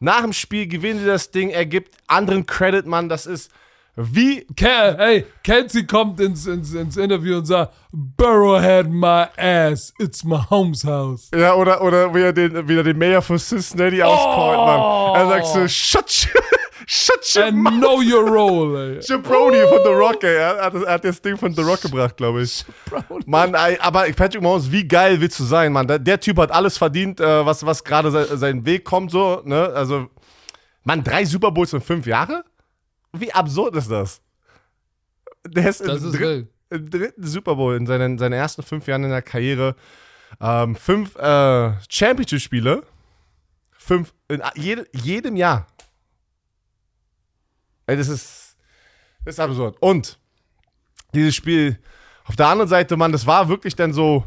Nach dem Spiel gewinnen sie das Ding. Er gibt anderen Credit, Mann. Das ist wie. Ke hey, Kelsey kommt ins, ins, ins Interview und sagt, Burrow had my ass, it's my home's house. Ja, oder, oder wie er den, wieder den Mayor von Cincinnati auscallt, Mann. Er sagt so: Shut, your- shut your And mouth. know your role, ey. Jabroni von The Rock, ey. Er hat, das, er hat das Ding von The Rock gebracht, glaube ich. Mann, ey, aber Patrick Mahomes, wie geil willst du sein, Mann? Der, Typ hat alles verdient, äh, was, was gerade se, seinen Weg kommt, so, ne? Also, Mann, drei Super Bowls in fünf Jahre? Wie absurd ist das? Der ist, Das im, ist wild. im dritten Super Bowl in seinen, seinen ersten fünf Jahren in der Karriere. Ähm, fünf äh, Championship-Spiele. Fünf in jede, jedem Jahr. Ey, das ist, das ist absurd. Und dieses Spiel, auf der anderen Seite, Mann, das war wirklich dann so,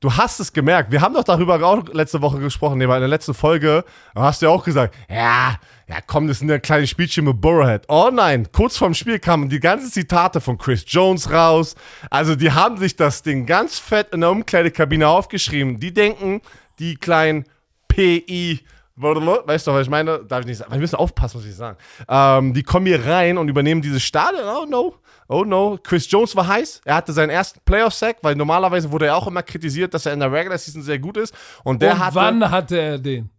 du hast es gemerkt. Wir haben doch darüber auch letzte Woche gesprochen, nee, weil in der letzten Folge hast du ja auch gesagt, ja, ja, komm, das sind ja kleine Spielchen mit Burrowhead. Oh nein, kurz vorm Spiel kamen die ganzen Zitate von Chris Jones raus. Also die haben sich das Ding ganz fett in der Umkleidekabine aufgeschrieben. Die denken, die kleinen PI Weißt du, was ich meine? Darf ich nicht sagen. Wir müssen aufpassen, was ich sagen. Ähm, die kommen hier rein und übernehmen dieses Stadion. Oh no. Oh no. Chris Jones war heiß. Er hatte seinen ersten Playoff-Sack, weil normalerweise wurde er auch immer kritisiert, dass er in der Regular Season sehr gut ist. Und der und hatte wann hatte er den?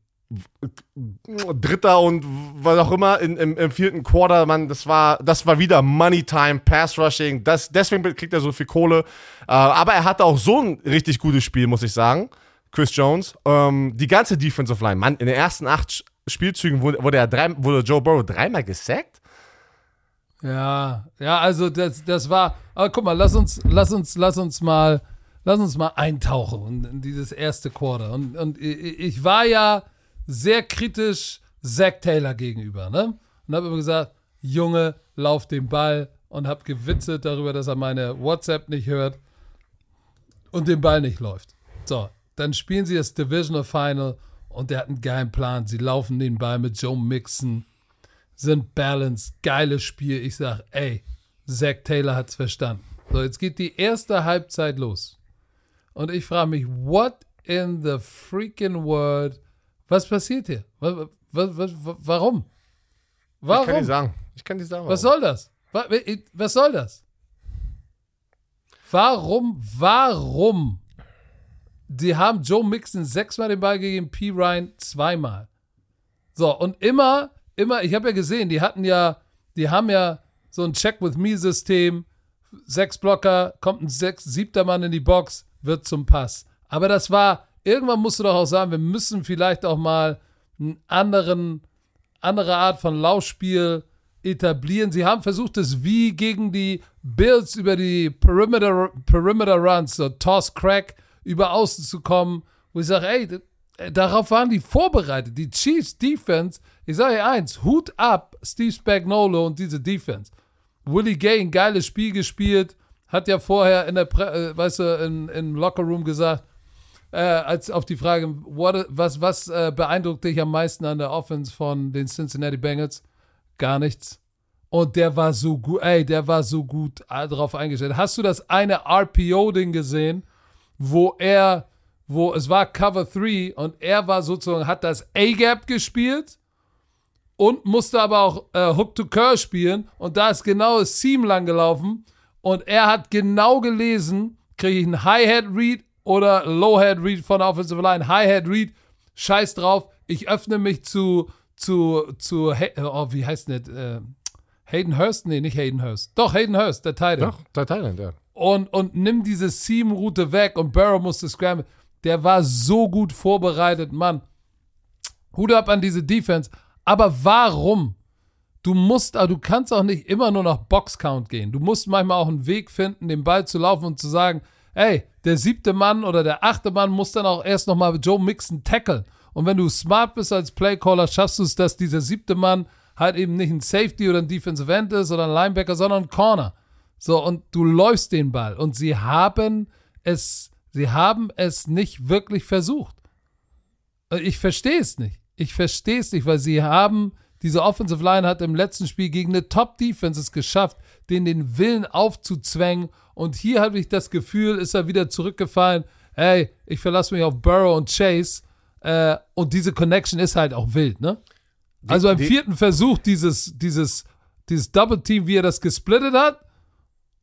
Dritter und was auch immer in, im, im vierten Quarter, Mann, das war, das war wieder Money Time, Pass Rushing. Das, deswegen kriegt er so viel Kohle. Äh, aber er hatte auch so ein richtig gutes Spiel, muss ich sagen. Chris Jones. Ähm, die ganze Defensive Line, Mann, in den ersten acht Spielzügen wurde, wurde, er drei, wurde Joe Burrow dreimal gesackt. Ja, ja, also das, das war. Aber guck mal, lass uns, lass uns, lass uns mal, lass uns mal eintauchen in, dieses erste Quarter. Und, und ich war ja sehr kritisch Zach Taylor gegenüber, ne? Und habe immer gesagt, Junge, lauf den Ball und habe gewitzelt darüber, dass er meine WhatsApp nicht hört und den Ball nicht läuft. So, dann spielen sie das Divisional Final und der hat einen geilen Plan. Sie laufen den Ball mit Joe Mixon sind balanced, geiles Spiel. Ich sag, ey, Zach Taylor hat's verstanden. So, jetzt geht die erste Halbzeit los. Und ich frage mich, what in the freaking world, was passiert hier? Was, was, was, warum? Ich kann Warum? dir sagen. Ich kann dir sagen. Was warum. soll das? Wa- Was soll das? Warum, warum? Die haben Joe Mixon sechsmal den Ball gegeben, P. Ryan zweimal. So, und immer, immer, ich habe ja gesehen, die hatten ja, die haben ja so ein Check-with-Me-System. Sechs Blocker, kommt ein sechs, siebter Mann in die Box, wird zum Pass. Aber das war, irgendwann musst du doch auch sagen, wir müssen vielleicht auch mal einen anderen, andere Art von Laufspiel etablieren. Sie haben versucht, es wie gegen die Bills über die Perimeter, Perimeter Runs, so Toss Crack, über außen zu kommen, wo ich sage, ey, äh, darauf waren die vorbereitet. Die Chiefs Defense, ich sage eins, Hut ab, Steve Spagnolo und diese Defense. Willie Gay ein geiles Spiel gespielt, hat ja vorher in der, Pre äh, weißt du, in, im Lockerroom gesagt, äh, als auf die Frage, what, was, was äh, beeindruckt dich am meisten an der Offense von den Cincinnati Bengals? Gar nichts. Und der war so gut, ey, der war so gut äh, drauf eingestellt. Hast du das eine RPO-Ding gesehen, wo er, wo es war Cover 3 und er war sozusagen, hat das A-Gap gespielt und musste aber auch äh, Hook to Curl spielen und da ist genau das Seam lang gelaufen und er hat genau gelesen, kriege ich einen Hi-Hat-Read oder Low-Head Read von der Offensive Line, High-Head Read, scheiß drauf, ich öffne mich zu, zu, zu, oh, wie heißt das? Äh, Hayden Hurst? Nee, nicht Hayden Hurst. Doch, Hayden Hurst, der Titan. Doch, der Thailand, ja. Und, und nimm diese Seam-Route weg und Barrow musste scramble. Der war so gut vorbereitet, Mann. Hut ab an diese Defense. Aber warum? Du musst, du kannst auch nicht immer nur nach Boxcount gehen. Du musst manchmal auch einen Weg finden, den Ball zu laufen und zu sagen, ey, der siebte Mann oder der achte Mann muss dann auch erst nochmal Joe Mixon tackeln. Und wenn du smart bist als Playcaller, schaffst du es, dass dieser siebte Mann halt eben nicht ein Safety oder ein Defensive End ist oder ein Linebacker, sondern ein Corner. So, und du läufst den Ball. Und sie haben es, sie haben es nicht wirklich versucht. Ich verstehe es nicht. Ich verstehe es nicht, weil sie haben, diese Offensive Line hat im letzten Spiel gegen eine Top-Defense es geschafft, den den Willen aufzuzwängen. Und hier habe ich das Gefühl, ist er wieder zurückgefallen. Hey, ich verlasse mich auf Burrow und Chase. Äh, und diese Connection ist halt auch wild, ne? Die, also im vierten Versuch dieses, dieses, dieses Double Team, wie er das gesplittet hat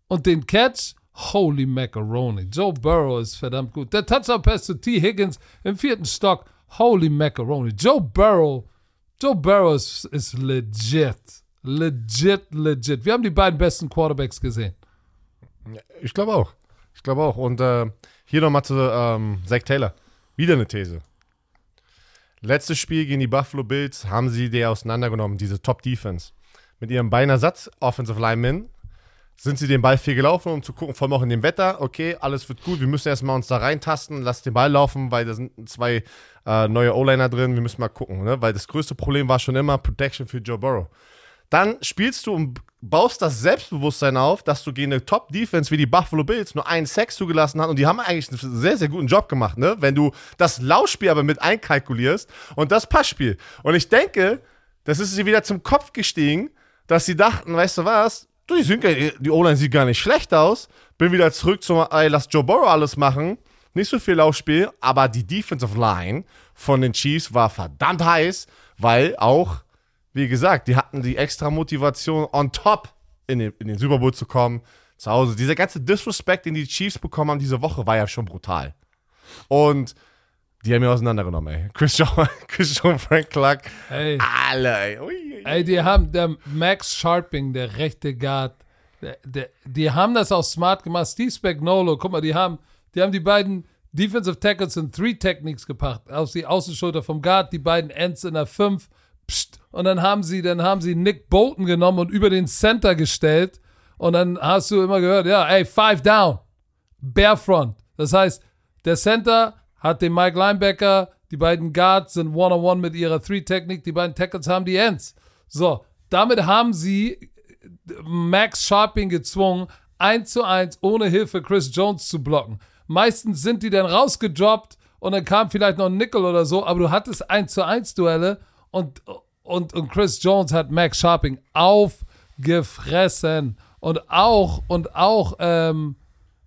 und den Catch, holy macaroni. Joe Burrow ist verdammt gut. Der Touchdown Pass zu T. Higgins im vierten Stock, holy macaroni. Joe Burrow, Joe Burrow ist, ist legit. Legit, legit. Wir haben die beiden besten Quarterbacks gesehen. Ich glaube auch. Ich glaube auch. Und äh, hier nochmal zu ähm, Zach Taylor. Wieder eine These. Letztes Spiel gegen die Buffalo Bills haben sie die auseinandergenommen, diese Top-Defense. Mit ihrem Beinersatz, Offensive Lineman, sind sie den Ball viel gelaufen, um zu gucken, vor allem auch in dem Wetter, okay, alles wird gut, wir müssen erstmal uns da reintasten, lass den Ball laufen, weil da sind zwei äh, neue O-Liner drin, wir müssen mal gucken, ne? weil das größte Problem war schon immer Protection für Joe Burrow. Dann spielst du und baust das Selbstbewusstsein auf, dass du gegen eine Top-Defense wie die Buffalo Bills nur einen Sex zugelassen hast und die haben eigentlich einen sehr, sehr guten Job gemacht, ne? Wenn du das Laufspiel aber mit einkalkulierst und das Passspiel. Und ich denke, das ist sie wieder zum Kopf gestiegen, dass sie dachten, weißt du was, du, die, sind, die O-Line sieht gar nicht schlecht aus. Bin wieder zurück zum, ey, lass Joe Burrow alles machen. Nicht so viel Laufspiel, aber die Defensive Line von den Chiefs war verdammt heiß, weil auch wie gesagt, die hatten die extra Motivation on top in den, in den Super Bowl zu kommen, zu Hause. Dieser ganze Disrespect, den die Chiefs bekommen haben diese Woche, war ja schon brutal. Und die haben mir auseinandergenommen, ey. Chris John, Chris John Frank Clark, ey. alle, ey. Ui, ui. Ey, die haben, der Max Sharping, der rechte Guard, der, der, die haben das auch smart gemacht. Steve Spagnolo, guck mal, die haben, die haben die beiden Defensive Tackles in Three Techniques gepackt. Aus die Außenschulter vom Guard, die beiden Ends in der 5 Psst. Und dann haben sie, dann haben sie Nick Bolton genommen und über den Center gestellt. Und dann hast du immer gehört, ja, ey, five down. Barefront. Das heißt, der Center hat den Mike Linebacker, die beiden Guards sind one-on-one mit ihrer Three-Technik, die beiden Tackles haben die Ends. So, damit haben sie Max Sharping gezwungen, 1 zu 1 ohne Hilfe Chris Jones zu blocken. Meistens sind die dann rausgedroppt und dann kam vielleicht noch ein Nickel oder so, aber du hattest 1 zu 1 Duelle und, und, und Chris Jones hat Max Sharping aufgefressen. Und auch, und auch, ähm,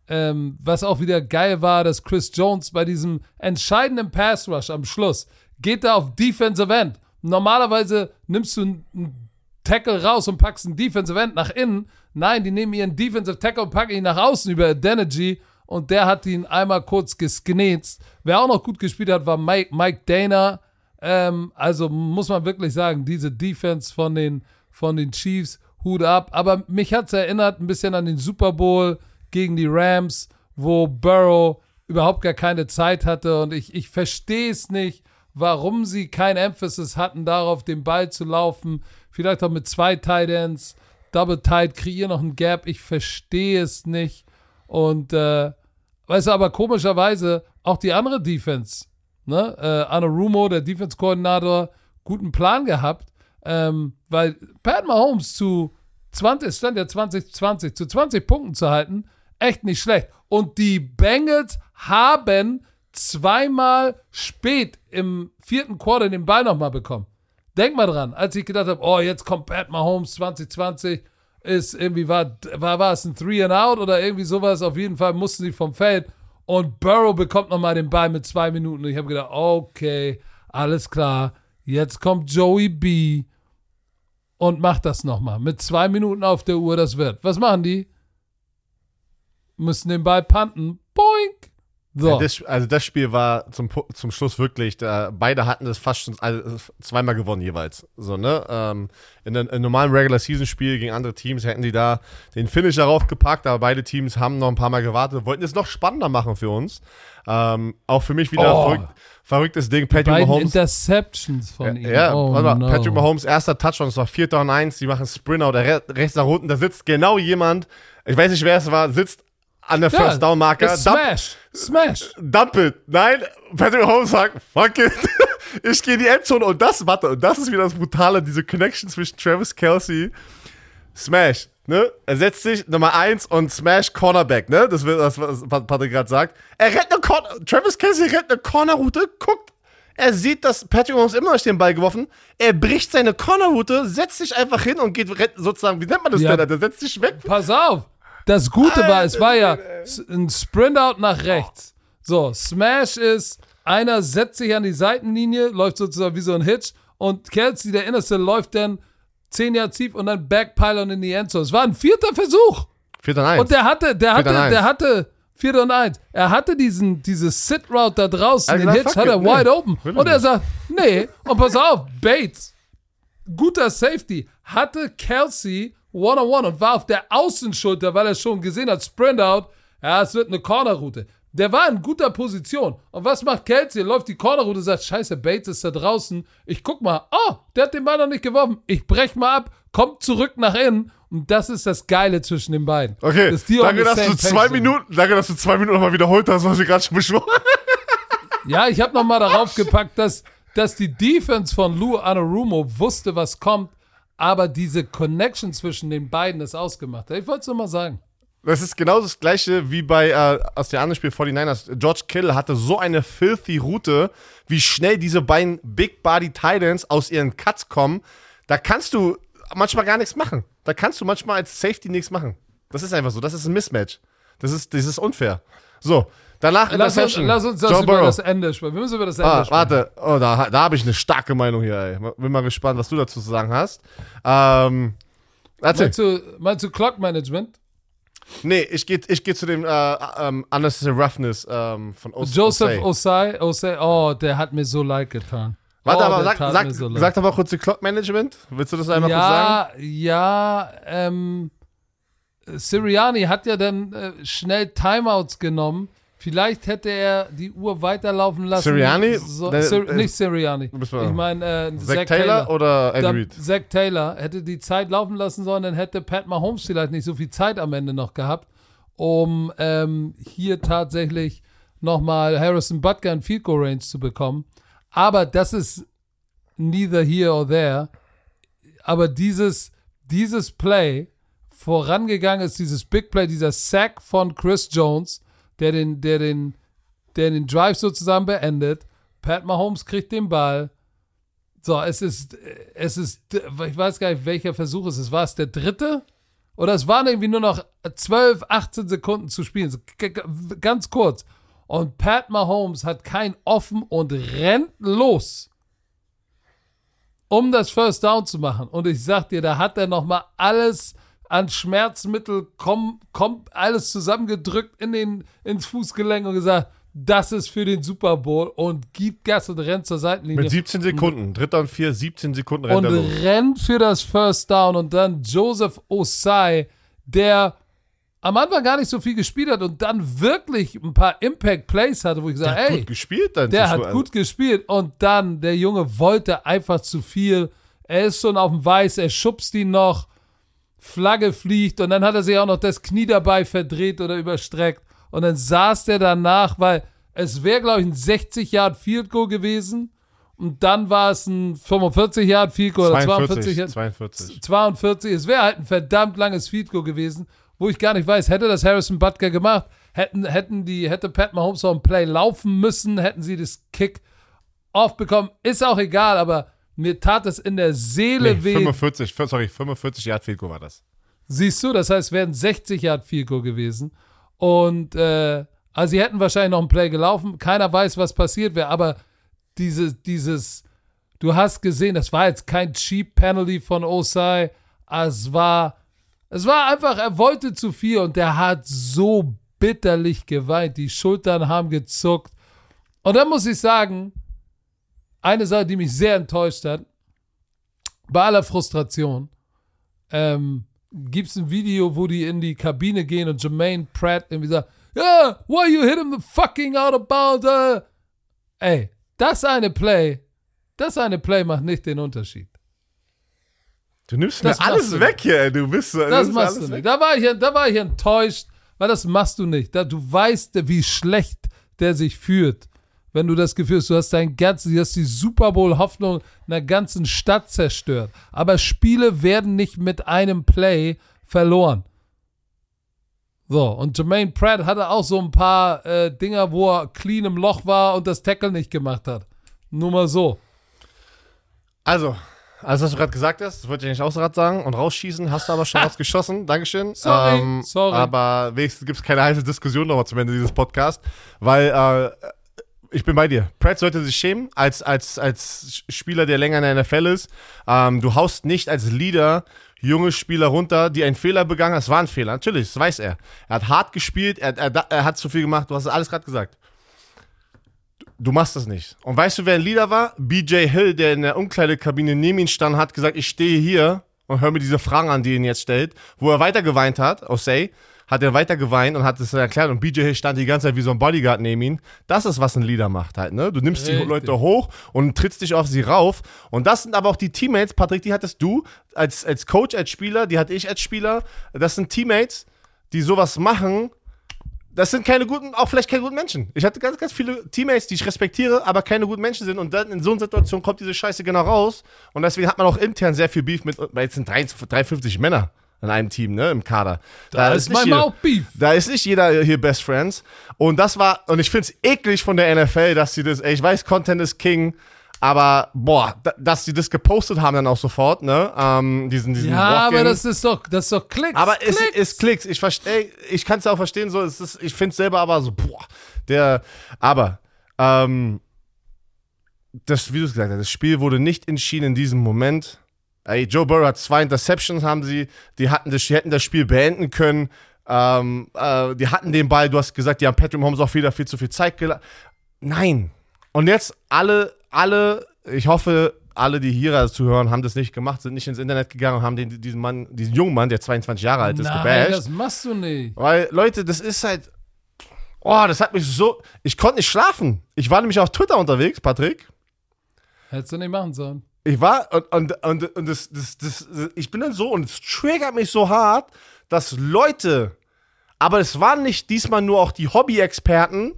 ähm, was auch wieder geil war, dass Chris Jones bei diesem entscheidenden Pass Rush am Schluss geht da auf Defensive End. Normalerweise nimmst du einen Tackle raus und packst einen Defensive End nach innen. Nein, die nehmen ihren Defensive Tackle und packen ihn nach außen über Adenergy und der hat ihn einmal kurz gesknetzt. Wer auch noch gut gespielt hat, war Mike, Mike Dana. Ähm, also muss man wirklich sagen, diese Defense von den, von den Chiefs, Hut ab. Aber mich hat es erinnert ein bisschen an den Super Bowl gegen die Rams, wo Burrow überhaupt gar keine Zeit hatte. Und ich, ich verstehe es nicht, warum sie kein Emphasis hatten, darauf den Ball zu laufen. Vielleicht auch mit zwei Tight Ends, Double Tight, kreieren noch ein Gap. Ich verstehe es nicht. Und, äh, weißt du, aber komischerweise auch die andere Defense ne, äh, Anarumo, der Defense-Koordinator, guten Plan gehabt, ähm, weil Pat Mahomes zu 20, stand ja 2020, zu 20 Punkten zu halten, echt nicht schlecht. Und die Bengals haben zweimal spät im vierten Quarter den Ball nochmal bekommen. Denk mal dran, als ich gedacht habe, oh, jetzt kommt Pat Mahomes 2020, ist irgendwie, war, war, war es ein Three and Out oder irgendwie sowas, auf jeden Fall mussten sie vom Feld und Burrow bekommt nochmal den Ball mit zwei Minuten. Und ich habe gedacht, okay, alles klar. Jetzt kommt Joey B. und macht das nochmal. Mit zwei Minuten auf der Uhr, das wird. Was machen die? Müssen den Ball panten. Boink! So. Ja, das, also das Spiel war zum, zum Schluss wirklich, da, beide hatten das fast schon also zweimal gewonnen jeweils. So, ne? Ähm, in einem normalen Regular Season Spiel gegen andere Teams hätten die da den Finisher raufgepackt, aber beide Teams haben noch ein paar Mal gewartet, wollten es noch spannender machen für uns. Ähm, auch für mich wieder Oh. verrückt, verrücktes Ding. Patrick Beiden Mahomes. Interceptions von ihm. Ja, oh, warte mal, no. Patrick Mahomes, erster Touchdown, es war 4. und 1, die machen Sprinter oder re rechts nach unten, da sitzt genau jemand, ich weiß nicht, wer es war, sitzt an der Ja, First Down dump, Smash. Smash. dump it. Nein, Patrick Mahomes sagt, fuck it, ich gehe in die Endzone und das, warte, und das ist wieder das Brutale, diese Connection zwischen Travis Kelsey, Smash, ne? Er setzt sich Nummer 1 und Smash Cornerback, ne? Das wird das, was Patrick gerade sagt. Er rennt eine Corner, Travis Kelsey rennt eine Cornerroute, guckt, er sieht, dass Patrick Mahomes immer noch den Ball geworfen. Er bricht seine Cornerroute, setzt sich einfach hin und geht sozusagen, wie nennt man das Ja. denn? Der setzt sich weg. Pass auf. Das Gute war, es war ja ein Sprint-Out nach rechts. So, Smash ist, einer setzt sich an die Seitenlinie, läuft sozusagen wie so ein Hitch und Kelsey, der Innerste, läuft dann 10 Jahre tief und dann Backpylon in die Endzone. Es war ein vierter Versuch. 4 und 1. Und der hatte, der hatte, Vierter der eins. hatte, Vierter und eins. Er hatte diesen, dieses Sit-Route da draußen, hat den Hitch hat er it, nee, wide open. will Und er sagt, nee, und pass auf, Bates, guter Safety, hatte Kelsey one-on-one und war auf der Außenschulter, weil er schon gesehen hat, Sprint out, ja, es wird eine Cornerroute. Der war in guter Position. Und was macht Kelsey? Er läuft die Cornerroute, sagt, scheiße, Bates ist da draußen. Ich guck mal, oh, der hat den Ball noch nicht geworfen. Ich brech mal ab, kommt zurück nach innen. Und das ist das Geile zwischen den beiden. Okay, Dass danke, dass du zwei sind. Minuten, danke, dass du zwei Minuten nochmal wiederholt hast, was wir gerade schon besprochen haben. Ja, ich habe noch mal darauf gepackt, dass, dass die Defense von Lou Anarumo wusste, was kommt, aber diese Connection zwischen den beiden ist ausgemacht. Ich wollte es nur mal sagen. Das ist genau das gleiche wie bei äh, aus dem anderen Spiel 49ers. George Kittle hatte so eine filthy Route, wie schnell diese beiden Big Body Titans aus ihren Cuts kommen. Da kannst du manchmal gar nichts machen. Da kannst du manchmal als Safety nichts machen. Das ist einfach so. Das ist ein Mismatch. Das ist, das ist unfair. So, danach Lass uns, Interception. lass uns das Joe über Burrow. das Ende sprechen. Wir müssen über das Ende Ah, sprechen. warte, oh, da, da habe ich eine starke Meinung hier, ey. Bin mal gespannt, was du dazu zu sagen hast. Ähm, erzähl. Meinst du, meinst du Clock Management? Nee, ich gehe ich geh zu dem äh, ähm, Unnecessary Roughness ähm, von Os Joseph. Osai, Osai, oh, der hat mir so leid getan. Warte, oh, aber sag, sag, so sag doch mal kurz die Clock Management. Willst du das einmal kurz sagen? ja, ja, ähm, Sirianni hat ja dann äh, schnell Timeouts genommen. Vielleicht hätte er die Uhr weiterlaufen lassen. Sirianni? So, Der- Sir, der- nicht Sirianni. Ich meine, äh, Zach, Zach, Taylor, Taylor. oder Dann Reid? Zach Taylor hätte die Zeit laufen lassen sollen, dann hätte Pat Mahomes vielleicht nicht so viel Zeit am Ende noch gehabt, um ähm, hier tatsächlich nochmal Harrison Butker in Field Goal Range zu bekommen. Aber das ist neither here or there. Aber dieses, dieses Play, vorangegangen ist dieses Big Play, dieser Sack von Chris Jones, der den, der den, der den Drive sozusagen beendet. Pat Mahomes kriegt den Ball. So, es ist, es ist, ich weiß gar nicht, welcher Versuch es ist. War es der dritte? Oder es waren irgendwie nur noch 12, 18 Sekunden zu spielen. Ganz kurz. Und Pat Mahomes hat kein offen und rennt los, um das First Down zu machen. Und ich sag dir, da hat er nochmal alles an Schmerzmittel, komm, komm, alles zusammengedrückt in den, ins Fußgelenk und gesagt, das ist für den Super Bowl und gibt Gas und rennt zur Seitenlinie Mit 17 Sekunden. Dritter und vier, 17 Sekunden rennt und er los. rennt für das First Down und dann Joseph Osai, der am Anfang gar nicht so viel gespielt hat und dann wirklich ein paar Impact Plays hatte, wo ich Der gesagt hat ey, gut gespielt dann. der hat gut gespielt und dann der Junge wollte einfach zu viel. Er ist schon auf dem Weiß, er schubst ihn noch, Flagge fliegt und dann hat er sich auch noch das Knie dabei verdreht oder überstreckt und dann saß der danach, weil es wäre glaube ich ein 60 Yard Field Goal gewesen und dann war es ein 45 Yard Field Goal oder 42 42. Yard 42. 42. Es wäre halt ein verdammt langes Field Goal gewesen, wo ich gar nicht weiß, hätte das Harrison Butker gemacht, hätten, hätten die, hätte Pat Mahomes auch ein Play laufen müssen, hätten sie das Kick aufbekommen. Ist auch egal, aber mir tat es in der Seele Nee, weh. 45, sorry, 45 Yard Field Goal war das. Siehst du, das heißt, es wären 60 Yard Field Goal gewesen. Und äh, also sie hätten wahrscheinlich noch ein Play gelaufen. Keiner weiß, was passiert wäre, aber diese, dieses, du hast gesehen, das war jetzt kein Cheap Penalty von Osai. Es war, es war einfach, er wollte zu viel und der hat so bitterlich geweint. Die Schultern haben gezuckt. Und dann muss ich sagen, eine Sache, die mich sehr enttäuscht hat, bei aller Frustration, ähm, gibt es ein Video, wo die in die Kabine gehen und Jermaine Pratt irgendwie sagt, yeah, why you hit him the fucking out of bounds? Uh? Ey, das eine Play, das eine Play macht nicht den Unterschied. Du nimmst Das mir alles weg hier, ey. Du bist du Das machst du nicht. Da war, ich, da war ich enttäuscht, weil das machst du nicht. Da, du weißt, wie schlecht der sich fühlt, wenn du das Gefühl hast, du hast dein ganzes, du hast die Super Bowl-Hoffnung einer ganzen Stadt zerstört. Aber Spiele werden nicht mit einem Play verloren. So, und Jermaine Pratt hatte auch so ein paar äh, Dinger, wo er clean im Loch war und das Tackle nicht gemacht hat. Nur mal so. Also, alles, was du gerade gesagt hast, das wollte ich eigentlich auch gerade sagen. Und rausschießen, hast du aber schon was geschossen. Dankeschön. Sorry, sorry. Aber wenigstens gibt es keine heiße Diskussion nochmal zum Ende dieses Podcasts, weil äh, ich bin bei dir. Pratt sollte sich schämen, als, als, als Spieler, der länger in der NFL ist. Ähm, du haust nicht als Leader junge Spieler runter, die einen Fehler begangen haben. Es war ein Fehler, natürlich, das weiß er. Er hat hart gespielt, er, er, er hat zu viel gemacht, du hast alles gerade gesagt. Du machst das nicht. Und weißt du, wer ein Leader war? BJ Hill, der in der Umkleidekabine neben ihm stand, hat gesagt, ich stehe hier und hör mir diese Fragen an, die ihn jetzt stellt. Wo er weiter geweint hat, Osei, hat er weiter geweint und hat es erklärt. Und BJ Hill stand die ganze Zeit wie so ein Bodyguard neben ihm. Das ist, was ein Leader macht halt, ne? Du nimmst die Richtig. Leute hoch und trittst dich auf sie rauf. Und das sind aber auch die Teammates, Patrick, die hattest du als, als Coach, als Spieler, die hatte ich als Spieler. Das sind Teammates, die sowas machen, das sind keine guten, auch vielleicht keine guten Menschen. Ich hatte ganz, ganz viele Teammates, die ich respektiere, aber keine guten Menschen sind. Und dann in so einer Situation kommt diese Scheiße genau raus. Und deswegen hat man auch intern sehr viel Beef mit, weil jetzt sind 3, 53 Männer in einem Team, ne, im Kader. Da ist manchmal auch Beef. Da ist nicht jeder hier Best Friends. Und das war, und ich finde es eklig von der NFL, dass sie das, ey, ich weiß, Content ist King, aber boah, da, dass sie das gepostet haben dann auch sofort, ne, ähm, diesen, diesen Ja, aber das ist doch, das ist doch Klicks. Aber es, Klicks. es klickt. Ich verstehe, ich kann es auch verstehen, so, es ist, ich finde es selber aber so, boah, der, aber, ähm, das, wie du es gesagt hast, das Spiel wurde nicht entschieden in diesem Moment. Ey, Joe Burrow hat zwei Interceptions, haben sie, die hatten das, die hätten das Spiel beenden können. Ähm, äh, die hatten den Ball, du hast gesagt, die haben Patrick Mahomes auch wieder viel zu viel Zeit gelassen. Nein. Und jetzt alle, alle, ich hoffe, alle, die hier zuhören, haben das nicht gemacht, sind nicht ins Internet gegangen und haben den, diesen Mann, diesen jungen Mann, der 22 Jahre alt ist, Nein, gebasht. das machst du nicht. Weil, Leute, das ist halt. Oh, das hat mich so. Ich konnte nicht schlafen. Ich war nämlich auf Twitter unterwegs, Patrick. Hättest du nicht machen sollen. Ich war und, und, und, und das, das, das, ich bin dann so und es triggert mich so hart, dass Leute, aber es waren nicht diesmal nur auch die Hobby-Experten,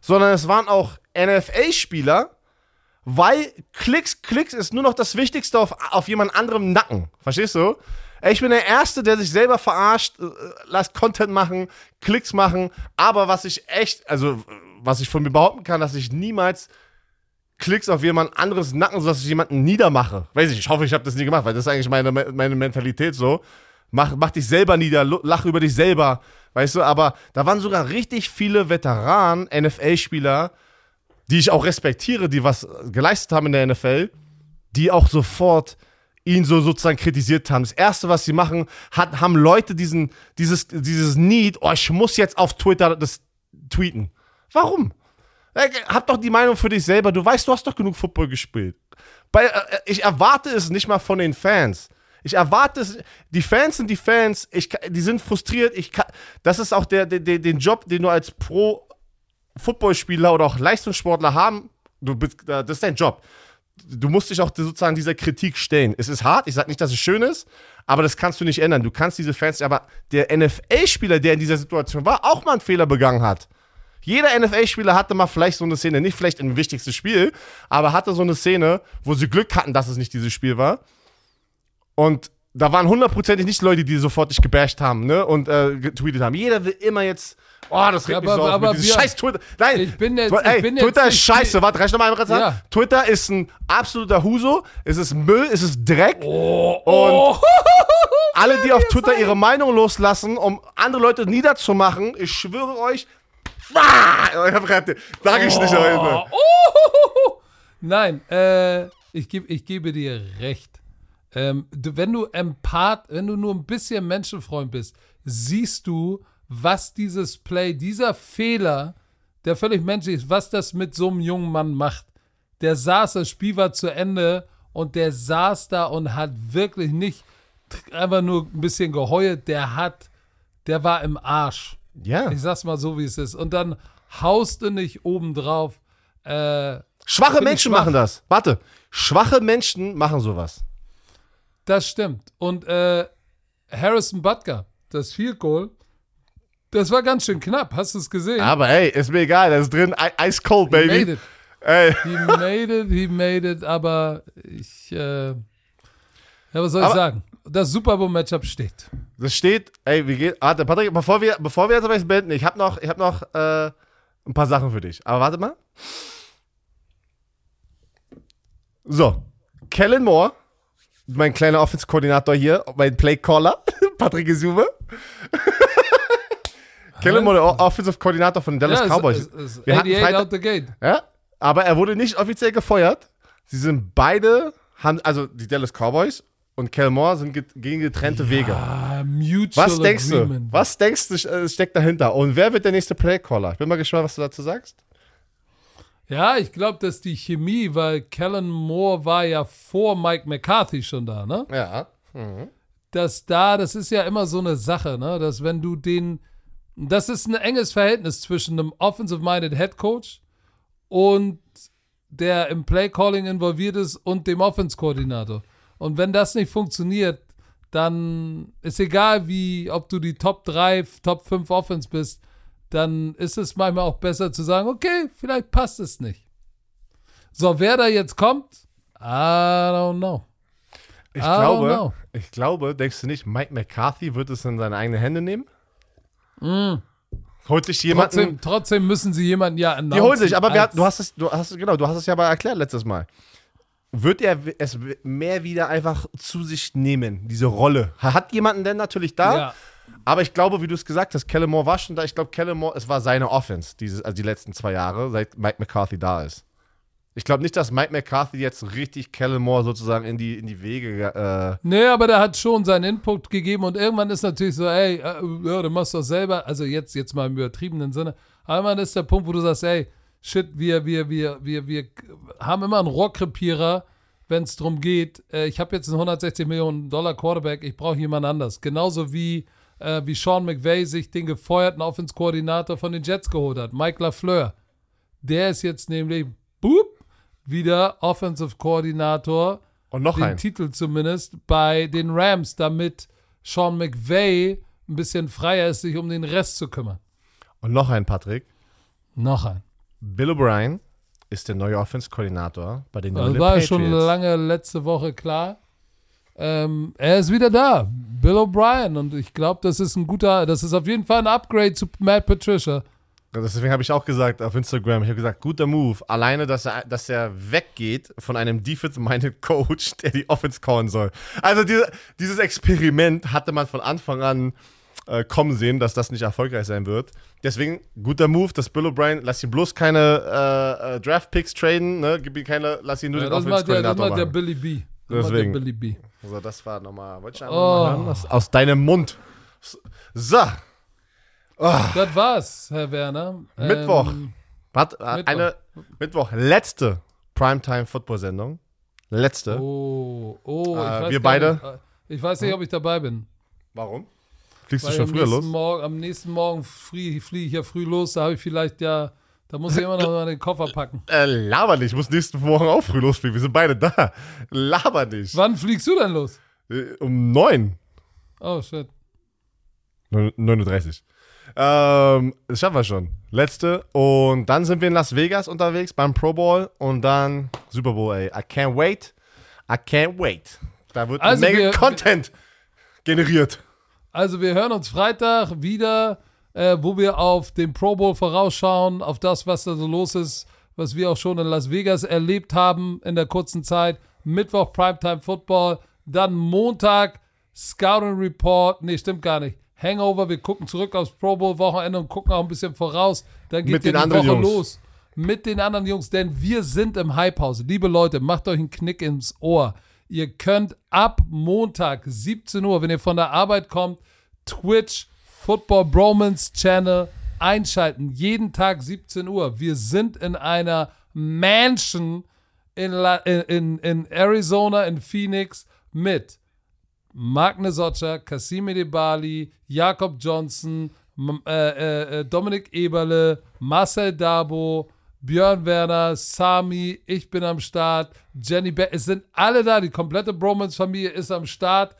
sondern es waren auch NFL-Spieler, weil Klicks, Klicks ist nur noch das Wichtigste auf, auf jemand anderem Nacken. Verstehst du? Ich bin der Erste, der sich selber verarscht, äh, lasst Content machen, Klicks machen, aber was ich echt, also was ich von mir behaupten kann, dass ich niemals Klicks auf jemand anderes Nacken, sodass ich jemanden niedermache. Weiß ich, ich hoffe, ich habe das nie gemacht, weil das ist eigentlich meine, meine Mentalität so. Mach, mach dich selber nieder, lach über dich selber, weißt du, aber da waren sogar richtig viele Veteranen, NFL-Spieler, die ich auch respektiere, die was geleistet haben in der NFL, die auch sofort ihn so sozusagen kritisiert haben. Das erste, was sie machen, hat, haben Leute diesen, dieses, dieses Need, oh, ich muss jetzt auf Twitter das tweeten. Warum? Hab doch die Meinung für dich selber. Du weißt, du hast doch genug Football gespielt. Bei, äh, ich erwarte es nicht mal von den Fans. Ich erwarte es. Die Fans sind die Fans. Ich, die sind frustriert. Ich das ist auch der, der, den Job, den du als Pro-Footballspieler oder auch Leistungssportler haben. Du bist, äh, das ist dein Job. Du musst dich auch sozusagen dieser Kritik stellen. Es ist hart. Ich sage nicht, dass es schön ist, aber das kannst du nicht ändern. Du kannst diese Fans. Aber der NFL-Spieler, der in dieser Situation war, auch mal einen Fehler begangen hat. Jeder NFL-Spieler hatte mal vielleicht so eine Szene, nicht vielleicht im wichtigsten Spiel, aber hatte so eine Szene, wo sie Glück hatten, dass es nicht dieses Spiel war. Und da waren hundertprozentig nicht Leute, die sofort dich gebasht haben, ne? Und äh, getweetet haben. Jeder will immer jetzt. Oh, das regt Ja, mich aber- so auf. aber diesem wir- scheiß Twitter. Nein, Ich bin jetzt- ey, ich bin jetzt Twitter ist nicht- scheiße. Warte, reicht nochmal einmal kurz Ja. Twitter ist ein absoluter Huso. Es ist Müll, es ist Dreck. Oh, Und alle, die auf Twitter ihre Meinung loslassen, um andere Leute niederzumachen, ich schwöre euch. Sag ich nicht heute. Oh. Nein, äh, ich, geb, ich gebe dir recht. Ähm, du, wenn du Empath, wenn du nur ein bisschen Menschenfreund bist, siehst du, was dieses Play, dieser Fehler, der völlig menschlich ist, was das mit so einem jungen Mann macht. Der saß, das Spiel war zu Ende und der saß da und hat wirklich nicht einfach nur ein bisschen geheult. Der hat, der war im Arsch. Ja. Ich sag's mal so, wie es ist. Und dann haust du nicht obendrauf. Äh, Schwache ich Menschen schwach. machen das. Warte. Schwache Menschen machen sowas. Das stimmt. Und äh, Harrison Butker, das Field Goal, das war ganz schön knapp. Hast du es gesehen? Aber ey, ist mir egal. Das ist drin. Ice cold, He made baby. it. Ey. He made it, he made it. Aber ich, äh, ja, was soll ich Aber- sagen? Das Super Bowl Matchup steht. Das steht, ey, wie geht. Warte, Patrick, bevor wir, bevor wir jetzt aber beenden, ich habe noch, ich hab noch äh, ein paar Sachen für dich. Aber warte mal. So, Kellen Moore, mein kleiner Offense-Koordinator hier, mein Play-Caller, Patrick Isume. Kellen Moore, der Offensive-Koordinator von den Dallas ja, Cowboys. Es, es, Wir hatten 88 Freitag- out the gate. Ja, aber er wurde nicht offiziell gefeuert. Sie sind beide, haben, also die Dallas Cowboys und Kellen Moore sind get, gegen getrennte Wege. Ah, mutual Was denkst agreement. du? Was denkst du äh, steckt dahinter? Und wer wird der nächste Playcaller? Ich bin mal gespannt, was du dazu sagst. Ja, ich glaube, dass die Chemie, weil Kellen Moore war ja vor Mike McCarthy schon da, ne? Ja. dass da, das ist ja immer so eine Sache, ne? dass wenn du den, das ist ein enges Verhältnis zwischen einem offensive-minded Head Coach und der im Play-Calling involviert ist und dem Offense-Koordinator. Und wenn das nicht funktioniert, dann ist egal, wie, ob du die Top 3, Top 5 Offense bist, dann ist es manchmal auch besser zu sagen, okay, vielleicht passt es nicht. So, wer da jetzt kommt, I don't know. Ich I glaube, know. ich glaube, denkst du nicht, Mike McCarthy wird es in seine eigenen Hände nehmen? Holt sich jemanden. Trotzdem, trotzdem müssen sie jemanden ja announcen. die holt sich, aber wer, du hast es, du hast es, genau, du hast es ja mal erklärt letztes Mal. Wird er es mehr wieder einfach zu sich nehmen, diese Rolle? Hat jemanden denn natürlich da? Ja, Aber ich glaube, wie du es gesagt hast, Kellen Moore war schon da. Ich glaube, Kellen Moore, es war seine Offense, dieses, also die letzten zwei Jahre, seit Mike McCarthy da ist. Ich glaube nicht, dass Mike McCarthy jetzt richtig Kellen Moore sozusagen in die, in die Wege. Äh, nee, aber der hat schon seinen Input gegeben und irgendwann ist natürlich so, ey, äh, ja, du machst doch selber, also jetzt, jetzt mal im übertriebenen Sinne, aber irgendwann ist der Punkt, wo du sagst, ey, shit, wir, wir, wir, wir, wir haben immer einen Rohrkrepierer, wenn es darum geht, äh, ich habe jetzt einen 160 Millionen Dollar Quarterback, ich brauche jemand anders. Genauso wie, äh, wie Sean McVay sich den gefeuerten Offense-Koordinator von den Jets geholt hat, Mike LaFleur. Der ist jetzt nämlich, boop, wieder Offensive Koordinator und noch den ein. Titel zumindest bei den Rams, damit Sean McVay ein bisschen freier ist, sich um den Rest zu kümmern. Und noch ein, Patrick. Noch ein. Bill O'Brien ist der neue Offense-Koordinator bei den New Das England war Patriots. schon lange letzte Woche klar. Ähm, er ist wieder da, Bill O'Brien. Und ich glaube, das ist ein guter, das ist auf jeden Fall ein Upgrade zu Matt Patricia. Deswegen habe ich auch gesagt auf Instagram, ich habe gesagt, guter Move. Alleine, dass er, dass er weggeht von einem Defense-minded Coach, der die Offense callen soll. Also diese, dieses Experiment hatte man von Anfang an äh, kommen sehen, dass das nicht erfolgreich sein wird. Deswegen, guter Move, dass Bill O'Brien, lass ihn bloß keine äh, äh, Draft-Picks traden, ne? Gib ihm keine, lass ihn nur Ja, den macht der, das macht der machen. Billy B. Das Deswegen. Der Billy B. Also das war nochmal, wollte ich einfach Oh. mal hören, aus, aus deinem Mund. So, Das war's, Herr Werner. Mittwoch. Ähm, Warte, äh, eine Mittwoch, letzte Primetime-Football-Sendung. Letzte. oh, oh, ich Äh, weiß wir beide? Nicht, äh, ich weiß nicht, ob ich dabei bin. Warum? Fliegst du schon am früher nächsten los? Morgen, am nächsten Morgen fliege ich ja früh los, da habe ich vielleicht ja, da muss ich immer noch mal den Koffer packen. Äh, laber nicht, ich muss nächsten Morgen auch früh losfliegen. Wir sind beide da. Laber nicht. Wann fliegst du denn los? Äh, um 9. Oh, shit. 9.30 Uhr. Ähm, das schaffen wir schon. Letzte. Und dann sind wir in Las Vegas unterwegs beim Pro Bowl und dann Super Bowl, ey. I can't wait. I can't wait. Da wird Also eine Menge wir- Content generiert. Also wir hören uns Freitag wieder, äh, wo wir auf den Pro Bowl vorausschauen, auf das, was da so los ist, was wir auch schon in Las Vegas erlebt haben in der kurzen Zeit. Mittwoch Primetime Football, dann Montag Scouting Report, nee, stimmt gar nicht. Hangover, wir gucken zurück aufs Pro Bowl Wochenende und gucken auch ein bisschen voraus. Dann geht Mit die anderen Woche Jungs. los. Mit den anderen Jungs, denn wir sind im Hype-Haus. Liebe Leute, macht euch einen Knick ins Ohr. Ihr könnt ab Montag 17 Uhr, wenn ihr von der Arbeit kommt, Twitch, Football Bromance Channel einschalten. Jeden Tag 17 Uhr. Wir sind in einer Mansion in, La in, in, Arizona, in Phoenix mit Magne Socha, Cassime De Bali, Jakob Johnson, äh, äh, äh, Dominik Eberle, Marcel Dabo, Björn Werner, Sami, ich bin am Start, Jenny Beck, es sind alle da, die komplette Bromance-Familie ist am Start.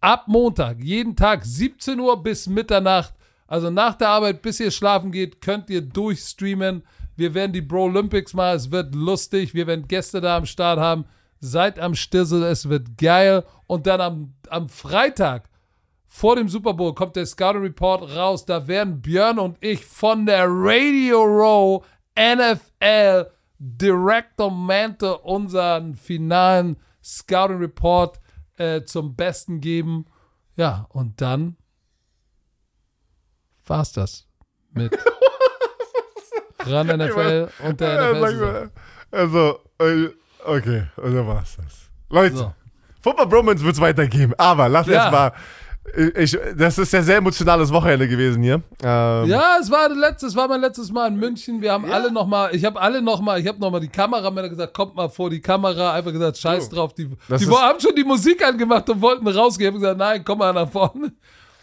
Ab Montag, jeden Tag, 17 Uhr bis Mitternacht, also nach der Arbeit, bis ihr schlafen geht, könnt ihr durchstreamen. Wir werden die Bro Olympics mal, es wird lustig, wir werden Gäste da am Start haben. Seid am Stissel, es wird geil. Und dann am, am Freitag, vor dem Super Bowl, kommt der Scouting Report raus. Da werden Björn und ich von der Radio Row NFL Director Mante unseren finalen Scouting Report äh, zum Besten geben. Ja, und dann war's das mit Ran NFL und der NFL. Also, äh, okay, und dann war's das. Leute, So. Football Bromance wird's weitergeben, aber lass Ja. erst mal. Ich, das ist ja sehr emotionales Wochenende gewesen hier. Ähm, Ja, es war letztes, war mein letztes Mal in München. Wir haben Ja. alle noch mal, ich habe alle noch mal, ich habe noch mal die Kameramänner gesagt, kommt mal vor die Kamera, einfach gesagt, scheiß So. drauf. Die, die haben schon die Musik angemacht und wollten rausgehen. Ich habe gesagt, nein, komm mal nach vorne.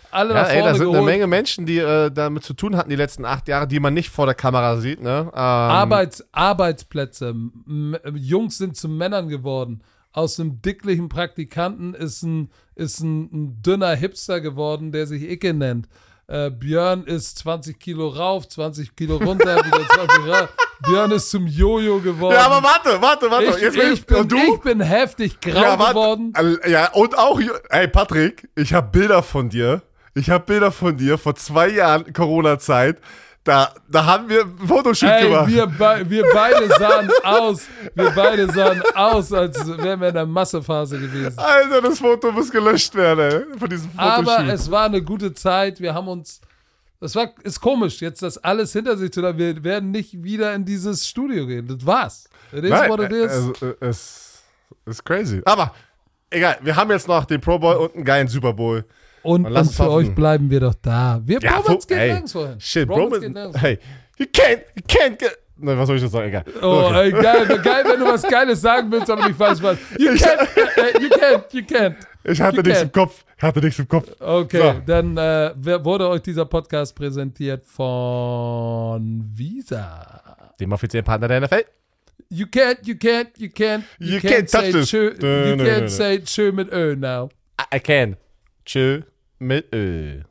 Alle Ja, nach ey, vorne da sind geholt. eine Menge Menschen, die äh, damit zu tun hatten die letzten acht Jahre, die man nicht vor der Kamera sieht. Ne? Ähm, Arbeits, Arbeitsplätze. M Jungs sind zu Männern geworden. Aus einem dicklichen Praktikanten ist ein, ist ein, ein dünner Hipster geworden, der sich Icke nennt. Äh, Björn ist 20 Kilo rauf, 20 Kilo runter, wieder 20 rauf. Björn ist zum Jojo geworden. Ja, aber warte, warte, warte. ich, Jetzt will ich, bin, und du? ich bin heftig grau ja, warte. geworden. Ja, und auch, ey, Patrick, ich habe Bilder von dir. Ich habe Bilder von dir vor zwei Jahren Corona-Zeit. Da, da haben wir ein Fotoshoot Ey, gemacht. wir, be wir beide sahen aus, wir beide sahen aus, als wären wir in der Massephase gewesen. Alter, das Foto muss gelöscht werden, ey, von diesem Fotoshoot. Aber es war eine gute Zeit. Wir haben uns. Das war, ist komisch, jetzt das alles hinter sich zu lassen. Wir werden nicht wieder in dieses Studio gehen. Das war's. It is Nein, what it is. Also, äh, es ist crazy. Aber egal, wir haben jetzt noch den Pro Bowl und einen geilen Super Bowl. Und und uns für euch bleiben wir doch da. Wir Ja, Bromance geht nirgendwo hin. Shit, Bromance Bro, geht nirgendwo hey, you can't, you can't get, ne, was soll ich jetzt sagen, egal. Oh, Okay. ey, geil, geil, wenn du was Geiles sagen willst, aber nicht weißt, was. You can't, äh, you can't, you can't. Ich hatte you nichts can't. im Kopf, ich hatte nichts im Kopf. Okay, So. dann äh, wurde euch dieser Podcast präsentiert von Visa. Dem offiziellen Partner der NFL. You can't, you can't, you can't, You can't touch say this. Tschö, you can't say tschö mit Ö now. I, I can. Tschö mit Ö.